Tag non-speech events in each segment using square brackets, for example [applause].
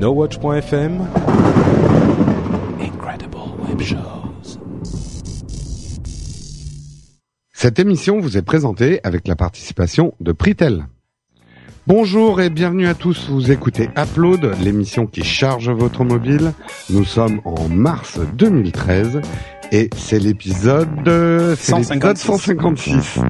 NoWatch.fm Incredible Web Shows. Cette émission vous est présentée avec la participation de Pritel. Bonjour et bienvenue à tous, vous écoutez Upload, l'émission qui charge votre mobile. Nous sommes en mars 2013 et c'est l'épisode c'est l'épisode 156.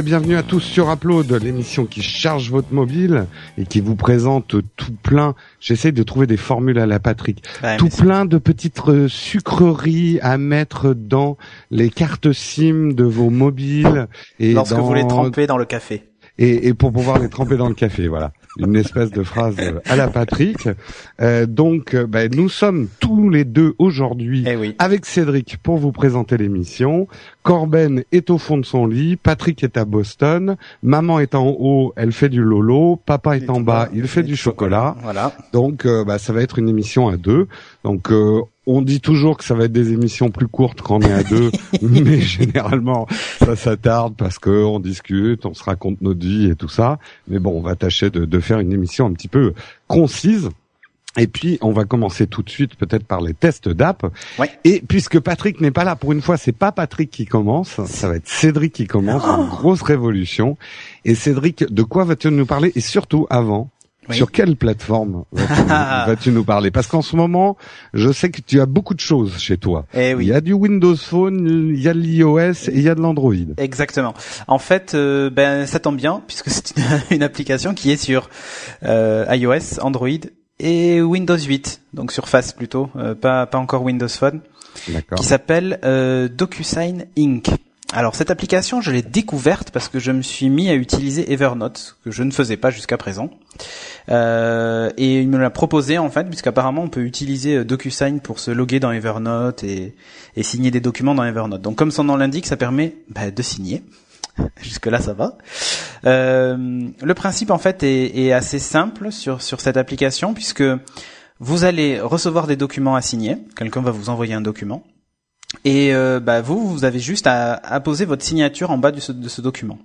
Et bienvenue à tous sur Upload, l'émission qui charge votre mobile et qui vous présente tout plein. J'essaie de trouver des formules à la Patrick. Ouais, tout plein de petites euh, sucreries à mettre dans les cartes SIM de vos mobiles et Lorsque dans- vous les trempez dans le café. et, et pour pouvoir les tremper dans le café, voilà. Une espèce de phrase à la Patrick. Euh, donc, euh, ben, nous sommes tous les deux aujourd'hui Eh oui. avec Cédric pour vous présenter l'émission. Corben est au fond de son lit, Patrick est à Boston, maman est en haut, elle fait du lolo, papa est en bas, il fait du chocolat. Voilà. Donc euh, bah, ça va être une émission à deux. Donc euh, on dit toujours que ça va être des émissions plus courtes quand on est à deux, [laughs] mais généralement ça s'attarde parce que on discute, on se raconte notre vie et tout ça. Mais bon, on va tâcher de, de faire une émission un petit peu concise. Et puis, on va commencer tout de suite peut-être par les tests d'app. Ouais. Et puisque Patrick n'est pas là pour une fois, c'est pas Patrick qui commence, ça va être Cédric qui commence, une grosse révolution. Et Cédric, de quoi vas-tu nous parler? Et surtout, avant, Oui. sur quelle plateforme vas-tu, [laughs] nous parler? Parce qu'en ce moment, je sais que tu as beaucoup de choses chez toi. Eh oui. Il y a du Windows Phone, il y a de l'iOS et il y a de l'Android. Exactement. En fait, euh, ben ça tombe bien puisque c'est une, [laughs] une application qui est sur euh, iOS, Android et Windows 8, donc Surface plutôt, euh, pas pas encore Windows Phone, qui s'appelle DocuSign Inc. Alors cette application, je l'ai découverte parce que je me suis mis à utiliser Evernote, que je ne faisais pas jusqu'à présent. Euh, et il me l'a proposé en fait, puisqu'apparemment on peut utiliser euh, DocuSign pour se loguer dans Evernote et, signer des documents dans Evernote. Donc comme son nom l'indique, ça permet bah, de signer. [laughs] Jusque là, ça va. Euh, le principe en fait est, assez simple sur cette application puisque vous allez recevoir des documents à signer. Quelqu'un va vous envoyer un document. Et euh, bah, vous, vous avez juste à, à poser votre signature en bas de ce, document.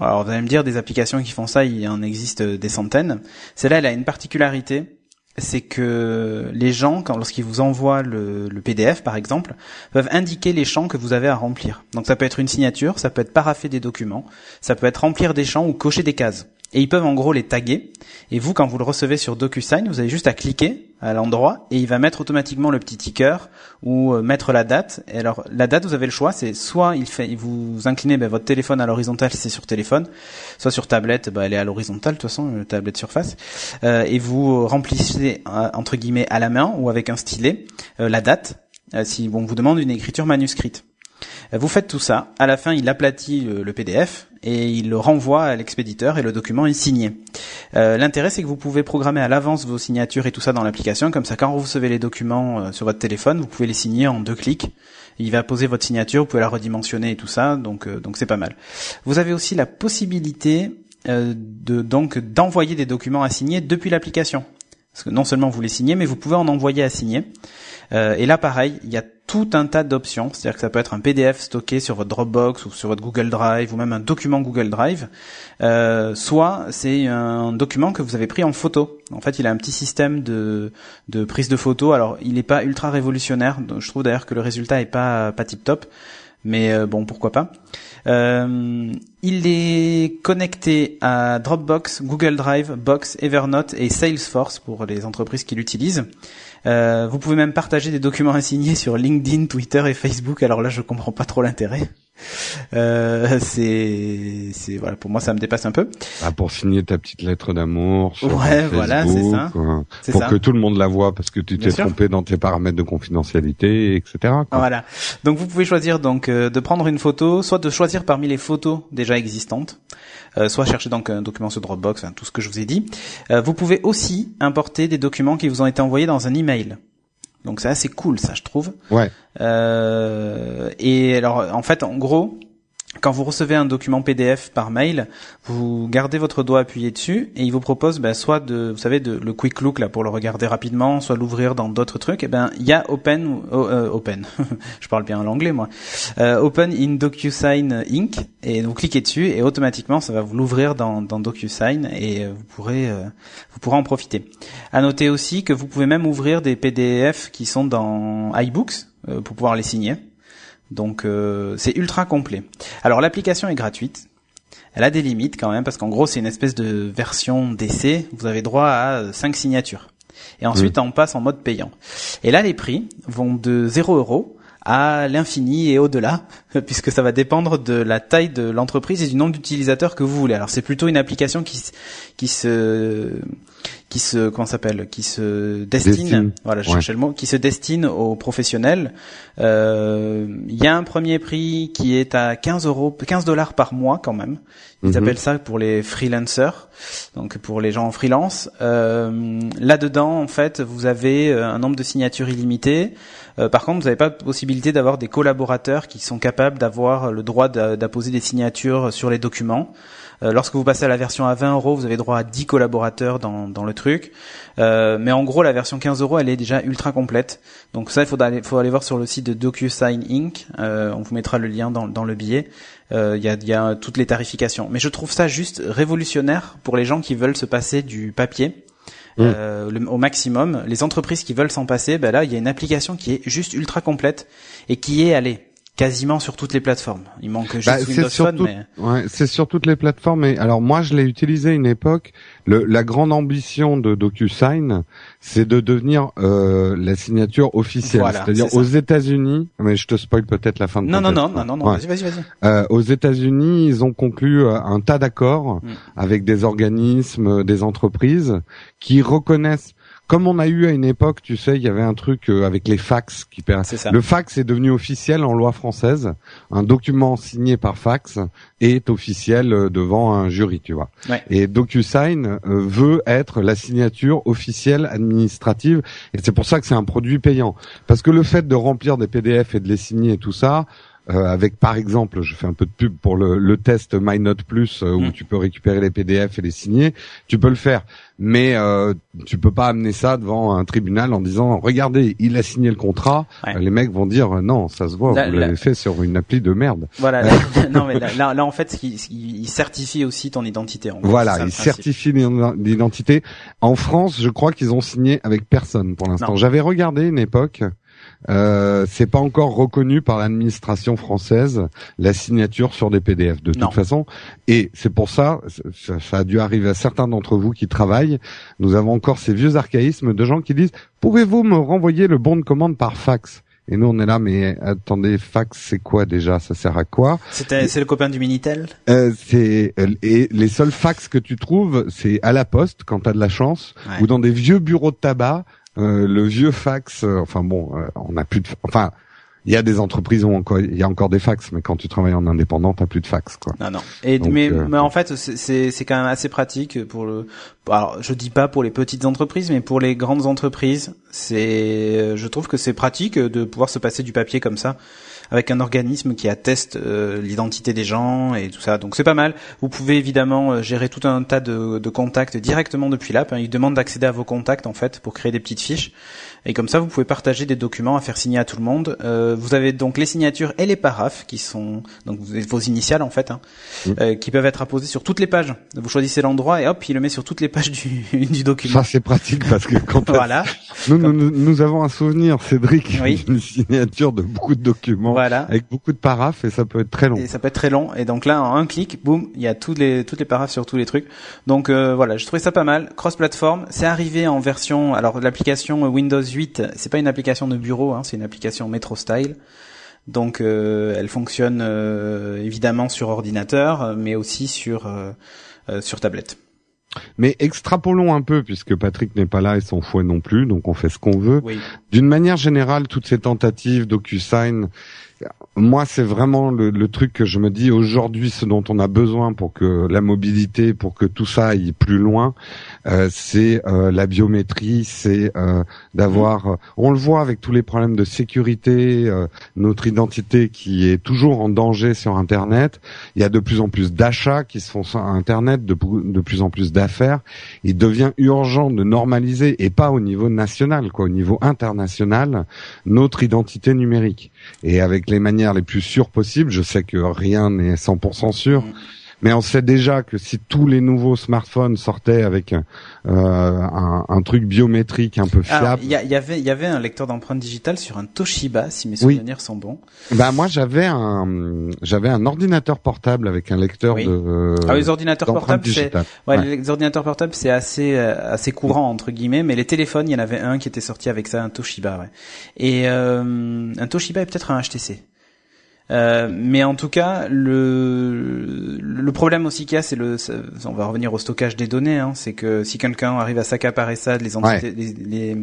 Alors vous allez me dire, des applications qui font ça, il en existe des centaines. Celle-là, elle a une particularité, c'est que les gens, lorsqu'ils vous envoient le, le PDF, par exemple, peuvent indiquer les champs que vous avez à remplir. Donc ça peut être une signature, ça peut être paraffer des documents, ça peut être remplir des champs ou cocher des cases. Et ils peuvent en gros les taguer. Et vous, quand vous le recevez sur DocuSign, vous avez juste à cliquer à l'endroit et il va mettre automatiquement le petit ticker ou euh, mettre la date. Et alors la date, vous avez le choix, c'est soit il fait, vous inclinez ben, votre téléphone à l'horizontale si c'est sur téléphone, soit sur tablette, ben, elle est à l'horizontale de toute façon, une tablette Surface, euh, et vous remplissez euh, entre guillemets à la main ou avec un stylet euh, la date. euh, si on vous demande une écriture manuscrite. Euh, Vous faites tout ça. À la fin, il aplatit le, le PDF et il le renvoie à l'expéditeur et le document est signé. Euh, L'intérêt, c'est que vous pouvez programmer à l'avance vos signatures et tout ça dans l'application. Comme ça, quand vous recevez les documents euh, sur votre téléphone, vous pouvez les signer en deux clics. Il va poser votre signature, vous pouvez la redimensionner et tout ça. Donc, euh, donc c'est pas mal. Vous avez aussi la possibilité euh, de donc d'envoyer des documents à signer depuis l'application. Parce que non seulement vous les signez, mais vous pouvez en envoyer à signer. Euh, et là, pareil, il y a tout un tas d'options. C'est-à-dire que ça peut être un PDF stocké sur votre Dropbox ou sur votre Google Drive ou même un document Google Drive. Euh, soit c'est un document que vous avez pris en photo. En fait, il a un petit système de, de prise de photo. Alors, il n'est pas ultra révolutionnaire. Je trouve d'ailleurs que le résultat est pas pas tip top. Mais euh, bon, pourquoi pas. Euh, il est connecté à Dropbox, Google Drive, Box, Evernote et Salesforce pour les entreprises qui l'utilisent. Euh, vous pouvez même partager des documents assignés sur LinkedIn, Twitter et Facebook. Alors là, je comprends pas trop l'intérêt. Euh, [laughs] c'est, c'est voilà, pour moi, ça me dépasse un peu. Ah, pour signer ta petite lettre d'amour. sur Ouais, Facebook, voilà, c'est ça. C'est pour ça. que tout le monde la voit parce que tu Bien t'es sûr. trompé dans tes paramètres de confidentialité, etc. quoi. Voilà. Donc vous pouvez choisir donc euh, de prendre une photo, soit de choisir parmi les photos déjà existantes, euh, soit chercher donc un document sur Dropbox, enfin, tout ce que je vous ai dit. Euh, vous pouvez aussi importer des documents qui vous ont été envoyés dans un email. Donc c'est assez cool, ça je trouve. Ouais. Euh, et alors en fait, en gros, quand vous recevez un document PDF par mail, vous gardez votre doigt appuyé dessus et il vous propose ben, soit de, vous savez, de, le quick look là pour le regarder rapidement, soit l'ouvrir dans d'autres trucs. Et ben il y a Open, euh, Open, [laughs] je parle bien l'anglais moi, euh, Open in DocuSign Inc. Et vous cliquez dessus et automatiquement ça va vous l'ouvrir dans, dans DocuSign et euh, vous pourrez euh, vous pourrez en profiter. À noter aussi que vous pouvez même ouvrir des PDF qui sont dans iBooks pour pouvoir les signer. Donc euh, c'est ultra complet. Alors l'application est gratuite. Elle a des limites quand même parce qu'en gros c'est une espèce de version d'essai. Vous avez droit à 5 euh, signatures. Et ensuite on passe en mode payant. Et là les prix vont de 0 euros à l'infini et au-delà, [laughs] puisque ça va dépendre de la taille de l'entreprise et du nombre d'utilisateurs que vous voulez. Alors c'est plutôt une application qui, qui se qui se comment s'appelle qui se destine, voilà je cherchais le mot qui se destine aux professionnels. Euh, il y a un premier prix qui est à 15 euros 15 dollars par mois quand même. Ils mhm. appellent ça pour les freelancers donc pour les gens en freelance. Euh, là dedans en fait vous avez euh, un nombre de signatures illimité euh, par contre vous n'avez pas la possibilité d'avoir des collaborateurs qui sont capables d'avoir le droit d'apposer des signatures sur les documents euh, lorsque vous passez à la version à 20 euros, vous avez droit à 10 collaborateurs dans, dans le truc. Euh, mais en gros, la version 15 euros, elle est déjà ultra complète. Donc ça, il faut aller, faut aller voir sur le site de DocuSign Inc. Euh, on vous mettra le lien dans, dans le billet. Il y, a, y a toutes les tarifications. Mais je trouve ça juste révolutionnaire pour les gens qui veulent se passer du papier. Mmh. au maximum. Les entreprises qui veulent s'en passer, ben là, il y a une application qui est juste ultra complète et qui est, allez, quasiment sur toutes les plateformes. Il manque juste bah, Windows Phone, mais ouais, c'est sur toutes les plateformes. Et alors moi, je l'ai utilisé une époque. Le, la grande ambition de DocuSign, c'est de devenir euh, la signature officielle. C'est-à-dire aux États-Unis. Mais je te spoil peut-être la fin de. Non non non non non non. Vas-y vas-y vas-y. Euh, aux États-Unis, ils ont conclu euh, un tas d'accords mm. avec des organismes, des entreprises qui reconnaissent comme on a eu à une époque, tu sais, il y avait un truc euh, avec les fax qui ça. Le fax est devenu officiel en loi française. Un document signé par fax est officiel euh, devant un jury, tu vois. Et DocuSign euh, veut être la signature officielle administrative, et c'est pour ça que c'est un produit payant. Parce que le fait de remplir des PDF et de les signer et tout ça, avec par exemple, je fais un peu de pub pour le, le test MyNote Plus euh, où mm. tu peux récupérer les PDF et les signer, tu peux le faire, mais euh, tu peux pas amener ça devant un tribunal en disant regardez, il a signé le contrat. les mecs vont dire non, ça se voit, vous l'avez fait sur une appli de merde. Voilà, non mais là, là, en fait, il, certifie aussi ton identité. En voilà, il certifie l'identité. En France, je crois qu'ils ont signé avec personne pour l'instant. J'avais regardé une époque. Euh, c'est pas encore reconnu par l'administration française la signature sur des PDF de toute façon. Et c'est pour ça, ça, a dû arriver à certains d'entre vous qui travaillent. Nous avons encore ces vieux archaïsmes de gens qui disent pouvez-vous me renvoyer le bon de commande par fax? Et nous on est là, mais attendez, fax c'est quoi déjà? Ça sert à quoi? C'est le copain du Minitel? Euh, c'est euh, et les seuls fax que tu trouves, c'est à la poste quand t'as de la chance, ou dans des vieux bureaux de tabac euh, le vieux fax, euh, enfin bon, euh, on n'a plus de, enfin, il y a des entreprises où encore, il y a encore des fax, mais quand tu travailles en indépendant, t'as plus de fax, quoi. Non, non. Et mais, mais en fait, c'est c'est quand même assez pratique pour le. Alors, je dis pas pour les petites entreprises, mais pour les grandes entreprises, c'est, je trouve que c'est pratique de pouvoir se passer du papier comme ça avec un organisme qui atteste euh, l'identité des gens et tout ça. Donc c'est pas mal. Vous pouvez évidemment euh, gérer tout un tas de, contacts directement depuis l'app. Hein. Il demande d'accéder à vos contacts en fait pour créer des petites fiches. Et comme ça, vous pouvez partager des documents à faire signer à tout le monde. Euh, vous avez donc les signatures et les paraphes qui sont donc vos initiales en fait, hein, mmh. euh, qui peuvent être apposés sur toutes les pages. Vous choisissez l'endroit et hop, il le met sur toutes les pages du, [laughs] du document. Ça c'est pratique parce que quand [laughs] voilà. Nous, nous, nous, avons un souvenir, Cédric, oui. [laughs] une signature de beaucoup de documents, voilà. avec beaucoup de paraphes et ça peut être très long. Et ça peut être très long. Et donc là, en un clic, boum, il y a toutes les toutes les paraphes sur tous les trucs. Donc euh, voilà, je trouvais ça pas mal. Cross-platform, c'est arrivé en version, alors l'application Windows c'est pas une application de bureau, hein, c'est une application Metro Style. Donc euh, elle fonctionne euh, évidemment sur ordinateur, mais aussi sur euh, sur tablette. Mais extrapolons un peu, puisque Patrick n'est pas là et son fouet non plus, donc on fait ce qu'on veut. D'une manière générale, toutes ces tentatives DocuSign, moi, c'est vraiment le, le, truc que je me dis aujourd'hui, ce dont on a besoin pour que la mobilité, pour que tout ça aille plus loin, euh, c'est euh, la biométrie, c'est euh, d'avoir. Euh, on le voit avec tous les problèmes de sécurité, notre identité qui est toujours en danger sur Internet. Il y a de plus en plus d'achats qui se font sur Internet, de, de plus en plus d'affaires. Il devient urgent de normaliser et pas au niveau national, quoi, au niveau international, notre identité numérique. Et avec les manières les plus sûres possibles, je sais que rien n'est 100% sûr. Mais on sait déjà que si tous les nouveaux smartphones sortaient avec euh, un, un, truc biométrique un peu fiable, il y, y, avait il y avait un lecteur d'empreintes digitales sur un Toshiba, si mes souvenirs sont bons. Bah moi j'avais un j'avais un ordinateur portable avec un lecteur de. ah les ordinateurs portables c'est ouais, les ordinateurs portables c'est assez euh, assez courant entre guillemets, mais les téléphones il y en avait un qui était sorti avec ça un Toshiba ouais. Et euh, un Toshiba et peut-être un HTC. Euh, mais en tout cas, le, le problème aussi qu'il y a, c'est le, on va revenir au stockage des données, hein, c'est que si quelqu'un arrive à s'accaparer ça, les, entités, les,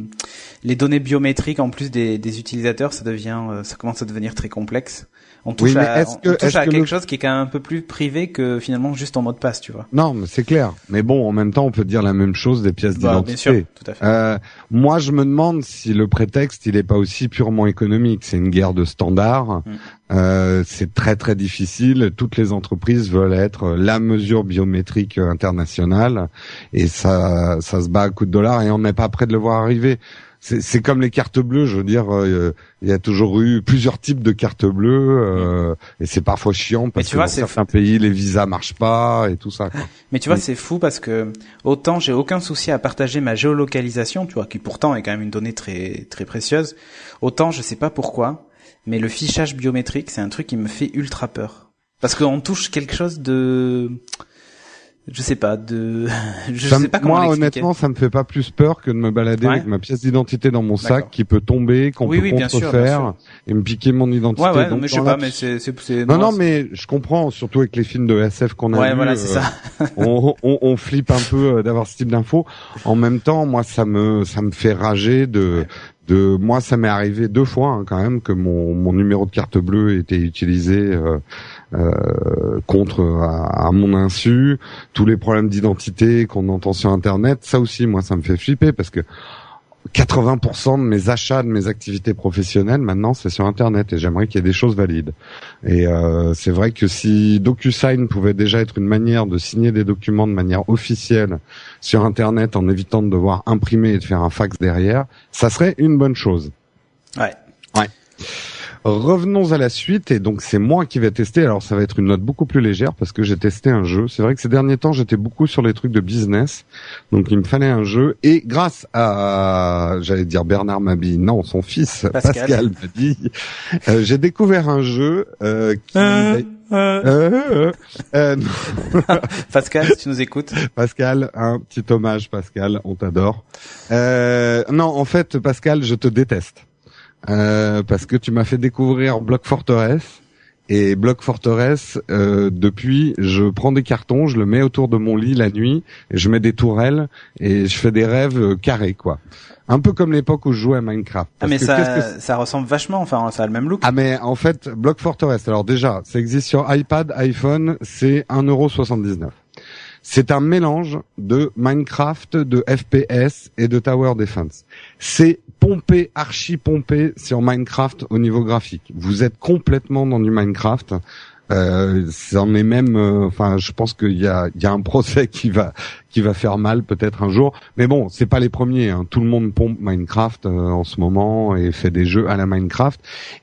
les, données biométriques en plus des, des utilisateurs, ça devient, euh, ça commence à devenir très complexe on touche à, touche à quelque chose qui est quand même un peu plus privé que finalement juste en mot de passe, tu vois. Non, mais c'est clair. Mais bon, en même temps, on peut dire la même chose des pièces bah, d'identité. tout à fait. Euh, moi, je me demande si le prétexte, il est pas aussi purement économique. C'est une guerre de standards. Mm. Euh, c'est très très difficile. Toutes les entreprises veulent être la mesure biométrique internationale, et ça, ça se bat à coups de dollars, et on n'est pas prêt de le voir arriver c'est comme les cartes bleues, je veux dire, euh, il y a toujours eu plusieurs types de cartes bleues euh, et c'est parfois chiant parce que dans certains pays les visas marchent pas et tout ça. Quoi. Mais tu vois, c'est fou parce que autant j'ai aucun souci à partager ma géolocalisation, tu vois, qui pourtant est quand même une donnée très très précieuse, autant je sais pas pourquoi, mais le fichage biométrique, c'est un truc qui me fait ultra peur parce qu'on touche quelque chose de je sais pas de [laughs] je sais pas comment moi honnêtement ça me fait pas plus peur que de me balader avec ma pièce d'identité dans mon sac qui peut tomber qu'on peut contrefaire et me piquer mon identité. Ouais, ouais, Donc, mais je sais pas mais c'est c'est non non mais je comprends surtout avec les films de SF qu'on a ouais, voilà, c'est euh, ça. [laughs] on, on, on flippe un peu euh, d'avoir ce type d'infos. En même temps moi ça me ça me fait rager de de moi ça m'est arrivé deux fois hein, quand même que mon, mon numéro de carte bleue était utilisé euh, euh, contre à, mon insu, tous les problèmes d'identité qu'on entend sur Internet, ça aussi, moi, ça me fait flipper parce que 80% de mes achats, de mes activités professionnelles, maintenant, c'est sur Internet et j'aimerais qu'il y ait des choses valides. Et euh, c'est vrai que si DocuSign pouvait déjà être une manière de signer des documents de manière officielle sur Internet en évitant de devoir imprimer et de faire un fax derrière, ça serait une bonne chose. Ouais. Ouais. Revenons à la suite et donc c'est moi qui vais tester. Alors ça va être une note beaucoup plus légère parce que j'ai testé un jeu. C'est vrai que ces derniers temps j'étais beaucoup sur les trucs de business, donc il me fallait un jeu et grâce à, j'allais dire Bernard Mabille, non son fils Pascal, m'a dit, euh, j'ai découvert un jeu euh, qui euh, euh, euh, [laughs] Pascal, si tu nous écoutes. Pascal, un petit hommage, Pascal, on t'adore. non, en fait, Pascal, je te déteste. Euh, parce que tu m'as fait découvrir Block Fortress. Et Block Fortress, euh, depuis, je prends des cartons, je le mets autour de mon lit la nuit, et je mets des tourelles et je fais des rêves euh, carrés, quoi. Un peu comme l'époque où je jouais à Minecraft. ah mais ça, ça ressemble vachement, enfin ça a le même look. Ah mais en fait, Block Fortress, alors déjà, ça existe sur iPad, iPhone, c'est 1,79€. C'est un mélange de Minecraft, de FPS et de Tower Defense. C'est pompé, archi pompé sur Minecraft au niveau graphique. Vous êtes complètement dans du Minecraft. Euh, c'en est même, euh, enfin, je pense qu'il y a, y a un procès [laughs] qui va, qui va faire mal peut-être un jour. Mais bon, c'est pas les premiers. Hein. Tout le monde pompe Minecraft euh, en ce moment et fait des jeux à la Minecraft.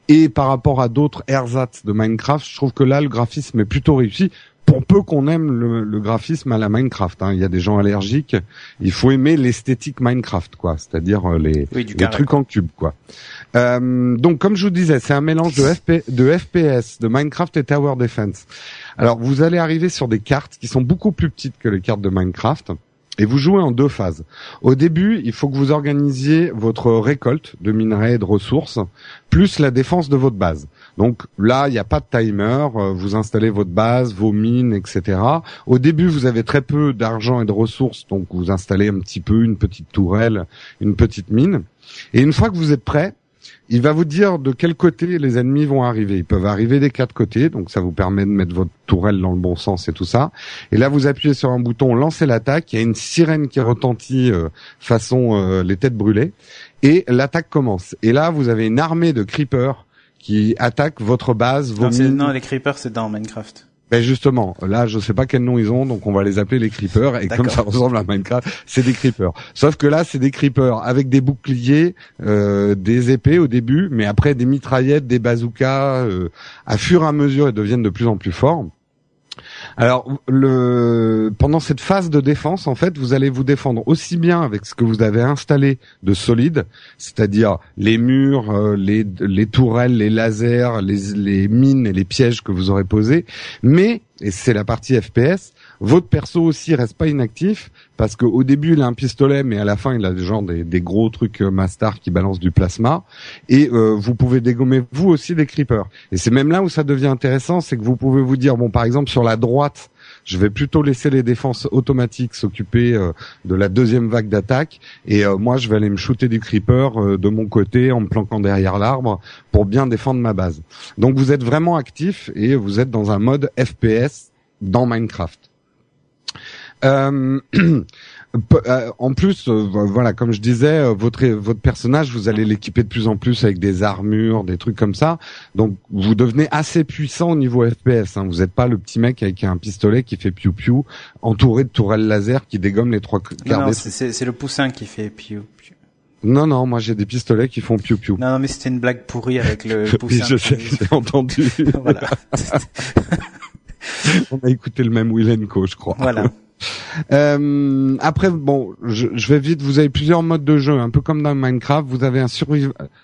Et par rapport à d'autres ersatz de Minecraft, je trouve que là, le graphisme est plutôt réussi pour peu qu'on aime le, graphisme à la Minecraft, hein, il y a des gens allergiques. Il faut aimer l'esthétique Minecraft, quoi, c'est-à-dire euh, les, trucs en cube, quoi. Euh, donc, comme je vous disais, c'est un mélange de, FP, de FPS, de Minecraft et Tower Defense. Alors, vous allez arriver sur des cartes qui sont beaucoup plus petites que les cartes de Minecraft. Et vous jouez en deux phases. Au début, il faut que vous organisiez votre récolte de minerais et de ressources, plus la défense de votre base. Donc là, il n'y a pas de timer, euh, vous installez votre base, vos mines, etc. Au début, vous avez très peu d'argent et de ressources, donc vous installez un petit peu une petite tourelle, une petite mine. Et une fois que vous êtes prêt, il va vous dire de quel côté les ennemis vont arriver. Ils peuvent arriver des quatre côtés, donc ça vous permet de mettre votre tourelle dans le bon sens et tout ça. Et là, vous appuyez sur un bouton, lancer l'attaque. Il y a une sirène qui retentit euh, façon euh, les têtes brûlées, et l'attaque commence. Et là, vous avez une armée de creepers qui attaquent votre base. Vos non, non, les creepers, c'est dans Minecraft. Ben justement, là je sais pas quel nom ils ont, donc on va les appeler les creepers. Et comme ça ressemble à Minecraft, c'est des creepers. Sauf que là c'est des creepers avec des boucliers, euh, des épées au début, mais après des mitraillettes, des bazookas. Euh, à fur et à mesure, ils deviennent de plus en plus forts. Alors, le, pendant cette phase de défense, en fait, vous allez vous défendre aussi bien avec ce que vous avez installé de solide, c'est-à-dire les murs, euh, les, les tourelles, les lasers, les, les mines et les pièges que vous aurez posés, mais, et c'est la partie FPS, votre perso aussi reste pas inactif parce qu'au début il a un pistolet, mais à la fin il a genre des, gros trucs euh, Mastar qui balancent du plasma. Et euh, vous pouvez dégommer vous aussi des creepers. Et c'est même là où ça devient intéressant, c'est que vous pouvez vous dire bon par exemple sur la droite je vais plutôt laisser les défenses automatiques s'occuper euh, de la deuxième vague d'attaque et moi je vais aller me shooter du creeper de mon côté en me planquant derrière l'arbre pour bien défendre ma base. Donc vous êtes vraiment actif et vous êtes dans un mode FPS dans Minecraft. Euh, [clears throat] euh, en plus, euh, voilà, comme je disais, votre votre personnage, vous allez l'équiper de plus en plus avec des armures, des trucs comme ça. Donc, vous devenez assez puissant au niveau FPS. Hein. Vous n'êtes pas le petit mec avec un pistolet qui fait piou piou, entouré de tourelles laser qui dégomment les trois quarts. Non, c'est le poussin qui fait piou piou. Non, non, moi j'ai des pistolets qui font piou piou. Non, non mais c'était une blague pourrie avec le [laughs] poussin. je sais, j'ai entendu. [laughs] voilà. [laughs] [laughs] On a écouté le même Will Co, je crois. Voilà. [laughs] Euh, après, bon, je, vais vite. Vous avez plusieurs modes de jeu, un peu comme dans Minecraft. Vous avez un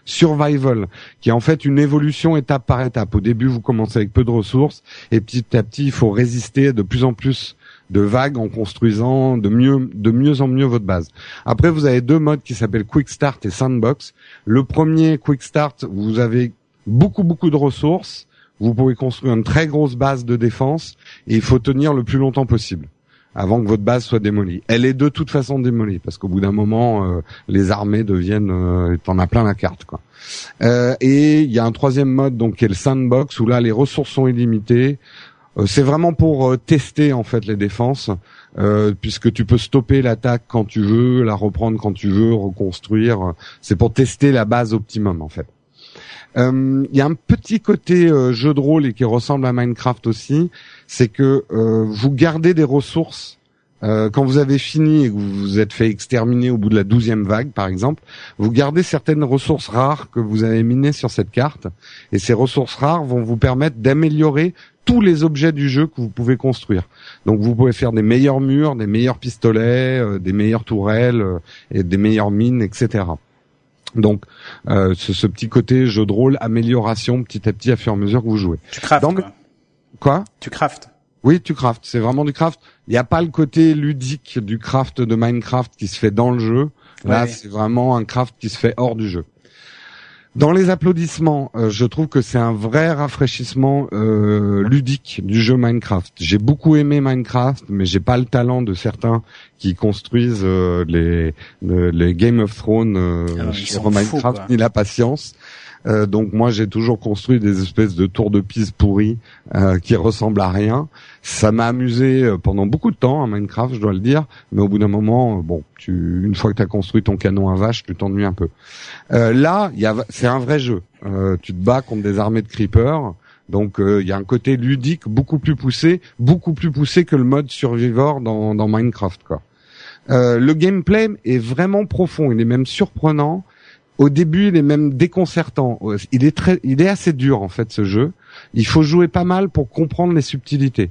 survival qui est en fait une évolution étape par étape. Au début, vous commencez avec peu de ressources et petit à petit, il faut résister de plus en plus de vagues en construisant de mieux, de mieux en mieux votre base. Après, vous avez deux modes qui s'appellent Quick Start et Sandbox. Le premier, Quick Start, vous avez beaucoup beaucoup de ressources. Vous pouvez construire une très grosse base de défense et il faut tenir le plus longtemps possible avant que votre base soit démolie. Elle est de toute façon démolie parce qu'au bout d'un moment, euh, les armées deviennent, euh, t'en as plein la carte quoi. Euh, et il y a un troisième mode donc qui est le sandbox où là les ressources sont illimitées. Euh, c'est vraiment pour tester en fait les défenses. puisque tu peux stopper l'attaque quand tu veux, la reprendre quand tu veux, reconstruire. C'est pour tester la base optimum en fait. Il y a un petit côté jeu de rôle et qui ressemble à Minecraft aussi, c'est que euh, vous gardez des ressources euh, quand vous avez fini et que vous vous êtes fait exterminer au bout de la douzième vague, par exemple, vous gardez certaines ressources rares que vous avez minées sur cette carte, et ces ressources rares vont vous permettre d'améliorer tous les objets du jeu que vous pouvez construire. Donc vous pouvez faire des meilleurs murs, des meilleurs pistolets, euh, des meilleures tourelles et des meilleures mines, etc. Donc ce, ce, petit côté jeu de rôle, amélioration petit à petit à fur et à mesure que vous jouez. Tu craftes, Quoi Tu craftes. Oui, tu craftes. C'est vraiment du craft. Il n'y a pas le côté ludique du craft de Minecraft qui se fait dans le jeu. Là, c'est vraiment un craft qui se fait hors du jeu. Dans les applaudissements, euh, je trouve que c'est un vrai rafraîchissement euh, ludique du jeu Minecraft. J'ai beaucoup aimé Minecraft, mais j'ai pas le talent de certains qui construisent euh, les, les Game of Thrones ah sur Minecraft ni la patience. Euh, donc moi j'ai toujours construit des espèces de tours de piste pourris euh, qui ressemblent à rien. Ça m'a amusé euh, pendant beaucoup de temps à Minecraft, je dois le dire, mais au bout d'un moment, bon, tu, une fois que tu as construit ton canon à vache, tu t'ennuies un peu. là, c'est un vrai jeu. tu te bats contre des armées de creepers. Donc il y a un côté ludique beaucoup plus poussé, beaucoup plus poussé que le mode survivor dans, dans Minecraft. Quoi. le gameplay est vraiment profond, il est même surprenant au début, il est même déconcertant. Il est très, il est assez dur en fait ce jeu. Il faut jouer pas mal pour comprendre les subtilités.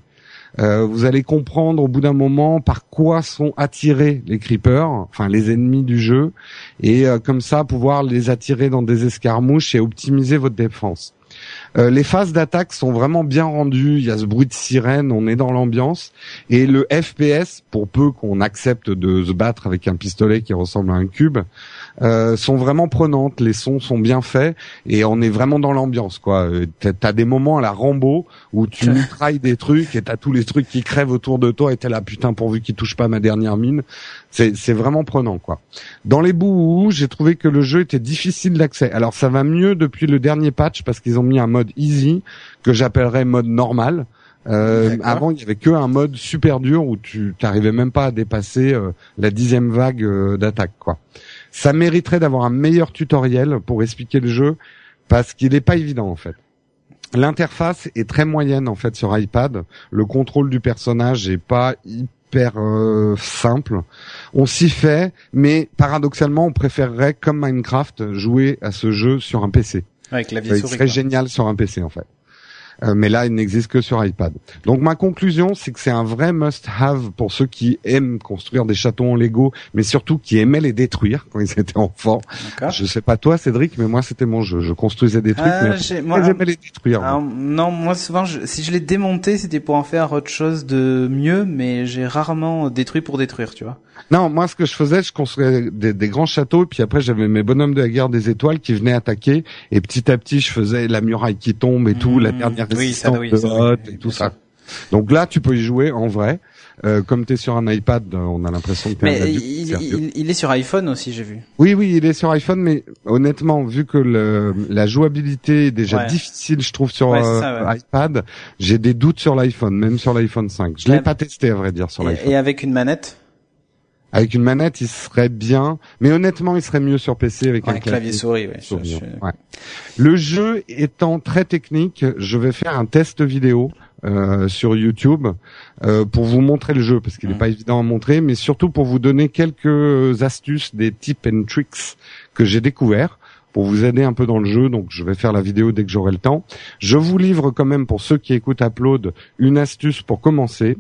Euh, vous allez comprendre au bout d'un moment par quoi sont attirés les creepers, enfin les ennemis du jeu, et euh, comme ça pouvoir les attirer dans des escarmouches et optimiser votre défense. Euh, les phases d'attaque sont vraiment bien rendues. Il y a ce bruit de sirène, on est dans l'ambiance. Et le FPS, pour peu qu'on accepte de se battre avec un pistolet qui ressemble à un cube, euh, sont vraiment prenantes. Les sons sont bien faits et on est vraiment dans l'ambiance. quoi. Euh, t'as des moments à la Rambo où tu mitrailles des trucs et t'as tous les trucs qui crèvent autour de toi et t'es là putain pourvu qu'ils touchent pas ma dernière mine. C'est vraiment prenant quoi. Dans les bouts j'ai trouvé que le jeu était difficile d'accès. Alors ça va mieux depuis le dernier patch parce qu'ils ont mis un mode easy que j'appellerais mode normal. Euh, avant, il y avait que un mode super dur où tu t'arrivais même pas à dépasser euh, la dixième vague euh, d'attaque, quoi. Ça mériterait d'avoir un meilleur tutoriel pour expliquer le jeu parce qu'il n'est pas évident en fait. L'interface est très moyenne en fait sur iPad. Le contrôle du personnage est pas hyper euh, simple. On s'y fait, mais paradoxalement, on préférerait comme Minecraft jouer à ce jeu sur un PC. Avec la vie serait génial sur un PC en fait. Euh, mais là, il n'existe que sur iPad. Donc ma conclusion, c'est que c'est un vrai must-have pour ceux qui aiment construire des châteaux en Lego, mais surtout qui aimaient les détruire quand ils étaient enfants. Je sais pas toi, Cédric, mais moi c'était mon jeu. Je construisais des trucs, euh, mais moi, j'aimais les détruire. non, moi souvent, si je les démontais, c'était pour en faire autre chose de mieux, mais j'ai rarement détruit pour détruire, tu vois. Non, moi ce que je faisais, je construisais des, des grands châteaux, et puis après j'avais mes bonhommes de la guerre des étoiles qui venaient attaquer, et petit à petit je faisais la muraille qui tombe et tout, la mmh. dernière résistance oui, de et tout ça. Donc là, tu peux y jouer en vrai. Euh, comme tu es sur un iPad, on a l'impression que tu Mais il, il, est sur iPhone aussi, j'ai vu. Oui, oui, il est sur iPhone, mais honnêtement, vu que le, la jouabilité est déjà difficile, je trouve, sur euh, iPad, j'ai des doutes sur l'iPhone, même sur l'iPhone 5. Je l'ai pas testé, à vrai dire, sur l'iPhone. Et avec une manette avec une manette, il serait bien, mais honnêtement, il serait mieux sur PC avec un, clavier, souris. Ouais, Le jeu étant très technique, je vais faire un test vidéo euh, sur YouTube euh, pour vous montrer le jeu parce qu'il n'est mm. pas évident à montrer, mais surtout pour vous donner quelques astuces, des tips and tricks que j'ai découverts pour vous aider un peu dans le jeu. Donc, je vais faire la vidéo dès que j'aurai le temps. Je vous livre quand même pour ceux qui écoutent Upload une astuce pour commencer.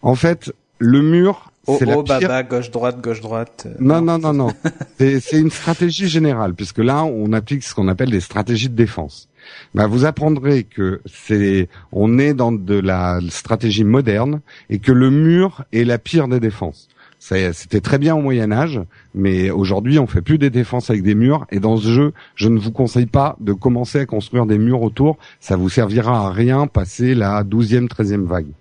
En fait, le mur Oh, oh baba, gauche droite, gauche droite. Non, non, non, non. [laughs] c'est une stratégie générale, puisque là, on applique ce qu'on appelle des stratégies de défense. Bah, vous apprendrez que c'est, on est dans de la stratégie moderne et que le mur est la pire des défenses. C'était très bien au Moyen Âge, mais aujourd'hui on fait plus des défenses avec des murs. Et dans ce jeu, je ne vous conseille pas de commencer à construire des murs autour. Ça vous servira à rien passer la 12e, 13e vague.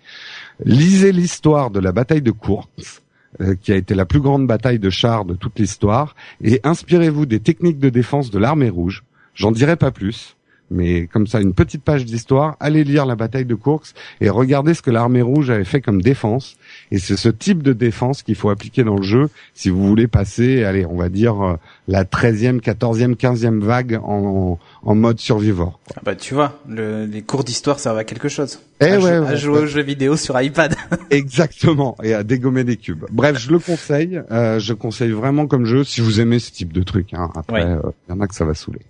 Lisez l'histoire de la bataille de Course, euh, qui a été la plus grande bataille de chars de toute l'histoire, et inspirez-vous des techniques de défense de l'armée rouge. J'en dirai pas plus mais comme ça, une petite page d'histoire, allez lire la bataille de Courx et regardez ce que l'armée rouge avait fait comme défense. Et c'est ce type de défense qu'il faut appliquer dans le jeu si vous voulez passer, allez, on va dire euh, la 13e, 14e, 15e vague en, en mode survivor. Ah bah tu vois, le, les cours d'histoire servent à quelque chose. Eh à, ouais, à jouer aux jeux vidéo sur iPad. [laughs] Exactement, et à dégommer des cubes. Bref, je le conseille. Euh, je conseille vraiment comme jeu si vous aimez ce type de truc. Hein. Après, euh, il y en a que ça va saouler.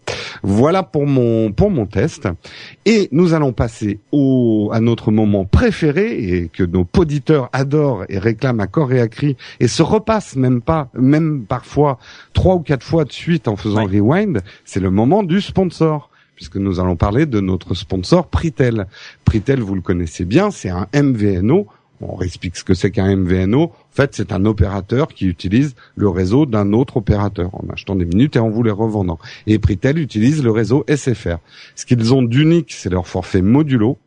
Voilà pour mon pour mon test. Et nous allons passer au à notre moment préféré et que nos auditeurs adorent et réclament à corps et à cri et se repassent même pas, même parfois trois ou quatre fois de suite en faisant rewind. C'est le moment du sponsor puisque nous allons parler de notre sponsor Pritel. Pritel, vous le connaissez bien, c'est un MVNO on explique ce que c'est qu'un MVNO. En fait, c'est un opérateur qui utilise le réseau d'un autre opérateur en achetant des minutes et en vous les revendant. Et Pritel utilise le réseau SFR. Ce qu'ils ont d'unique, c'est leur forfait modulo.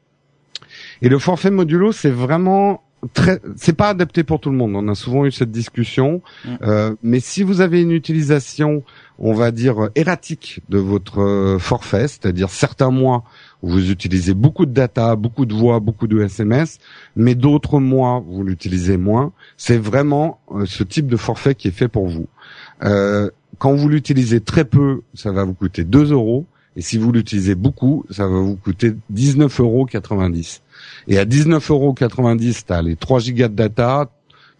Et le forfait modulo, c'est vraiment très, c'est pas adapté pour tout le monde. On a souvent eu cette discussion, mm. euh, mais si vous avez une utilisation, on va dire erratique de votre euh, forfait, c'est-à-dire certains mois vous utilisez beaucoup de data, beaucoup de voix, beaucoup de SMS, mais d'autres mois, vous l'utilisez moins. C'est vraiment euh, ce type de forfait qui est fait pour vous. Euh, quand vous l'utilisez très peu, ça va vous coûter 2 euros. Et si vous l'utilisez beaucoup, ça va vous coûter 19,90 euros. Et à 19,90 euros, tu as les 3 gigas de data,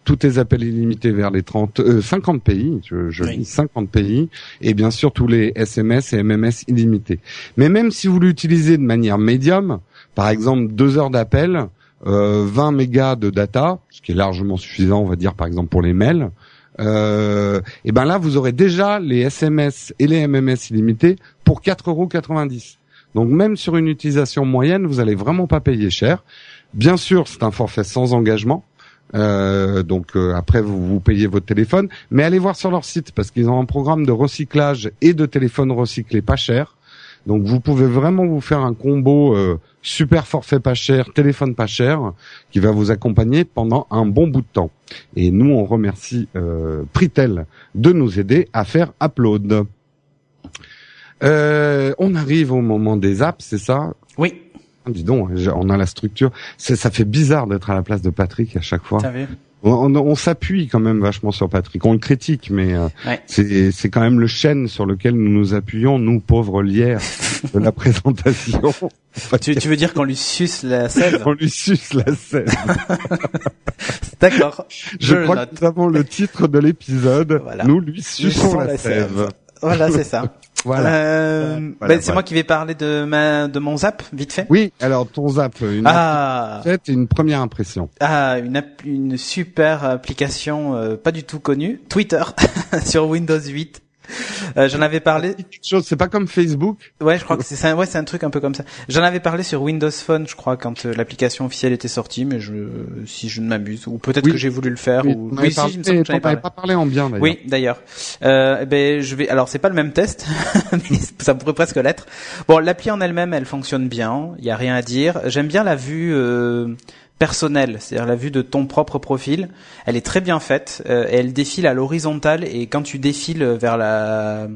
tous tes appels illimités vers les 30, 50 euh, pays, je, je dis 50 pays, et bien sûr tous les SMS et MMS illimités. Mais même si vous l'utilisez de manière médium, par exemple deux heures d'appel, euh, 20 mégas de data, ce qui est largement suffisant, on va dire par exemple pour les mails, euh, et ben là vous aurez déjà les SMS et les MMS illimités pour 4,90 euros. Donc même sur une utilisation moyenne, vous allez vraiment pas payer cher. Bien sûr, c'est un forfait sans engagement. Euh, donc euh, après vous, vous payez votre téléphone, mais allez voir sur leur site parce qu'ils ont un programme de recyclage et de téléphone recyclé pas cher. Donc vous pouvez vraiment vous faire un combo euh, super forfait pas cher, téléphone pas cher, qui va vous accompagner pendant un bon bout de temps. Et nous on remercie Pritel de nous aider à faire Upload. Euh, on arrive au moment des apps, c'est ça? Oui. Dis donc, on a la structure. Ça fait bizarre d'être à la place de Patrick à chaque fois. On, on, s'appuie quand même vachement sur Patrick. On le critique, mais euh, c'est quand même le chêne sur lequel nous nous appuyons, nous pauvres lierres de la [laughs] présentation. tu, tu, veux dire qu'on lui suce la sève? On lui suce la sève. [laughs] D'accord. Je, Je crois que nous avons le titre de l'épisode. Nous lui suçons la, sève. Voilà, c'est ça. [laughs] Voilà. Euh, ben, c'est moi qui vais parler de ma de mon zap vite fait. Oui, alors ton zap, une ah. une première impression. Ah, une une super application euh, pas du tout connue, Twitter [laughs] sur Windows 8. Euh, j'en avais parlé. C'est pas comme Facebook. Ouais, je crois que c'est un, ouais, c'est un truc un peu comme ça. J'en avais parlé sur Windows Phone, je crois, quand euh, l'application officielle était sortie, mais je, si je ne m'abuse, ou peut-être que j'ai voulu le faire. Oui, ou... oui si, je me que pas parlé en bien. Oui, d'ailleurs. Euh, eh ben, je vais. Alors, c'est pas le même test, [laughs] mais ça pourrait presque l'être. Bon, l'appli en elle-même, elle fonctionne bien. Il y a rien à dire. J'aime bien la vue. Personnelle, c'est-à-dire la vue de ton propre profil. Elle est très bien faite, euh, elle défile à l'horizontale et quand tu défiles vers la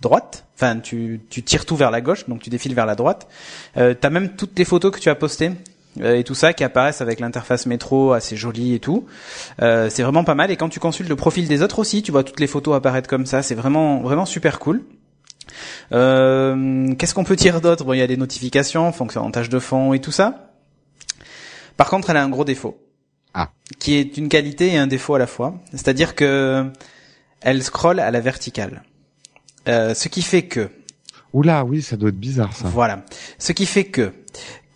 droite, enfin tu, tu tires tout vers la gauche, donc tu défiles vers la droite, euh, tu as même toutes les photos que tu as postées euh, et tout ça qui apparaissent avec l'interface métro assez jolie et tout. Euh, c'est vraiment pas mal et quand tu consultes le profil des autres aussi, tu vois toutes les photos apparaître comme ça, c'est vraiment vraiment super cool. Qu'est-ce qu'on peut dire d'autre? Il y a des notifications, fonction en tâche de fond et tout ça. Par contre, elle a un gros défaut. Ah. Qui est une qualité et un défaut à la fois. C'est-à-dire que elle scrolle à la verticale. Euh, ce qui fait que. Oula, oui, ça doit être bizarre ça. Voilà. Ce qui fait que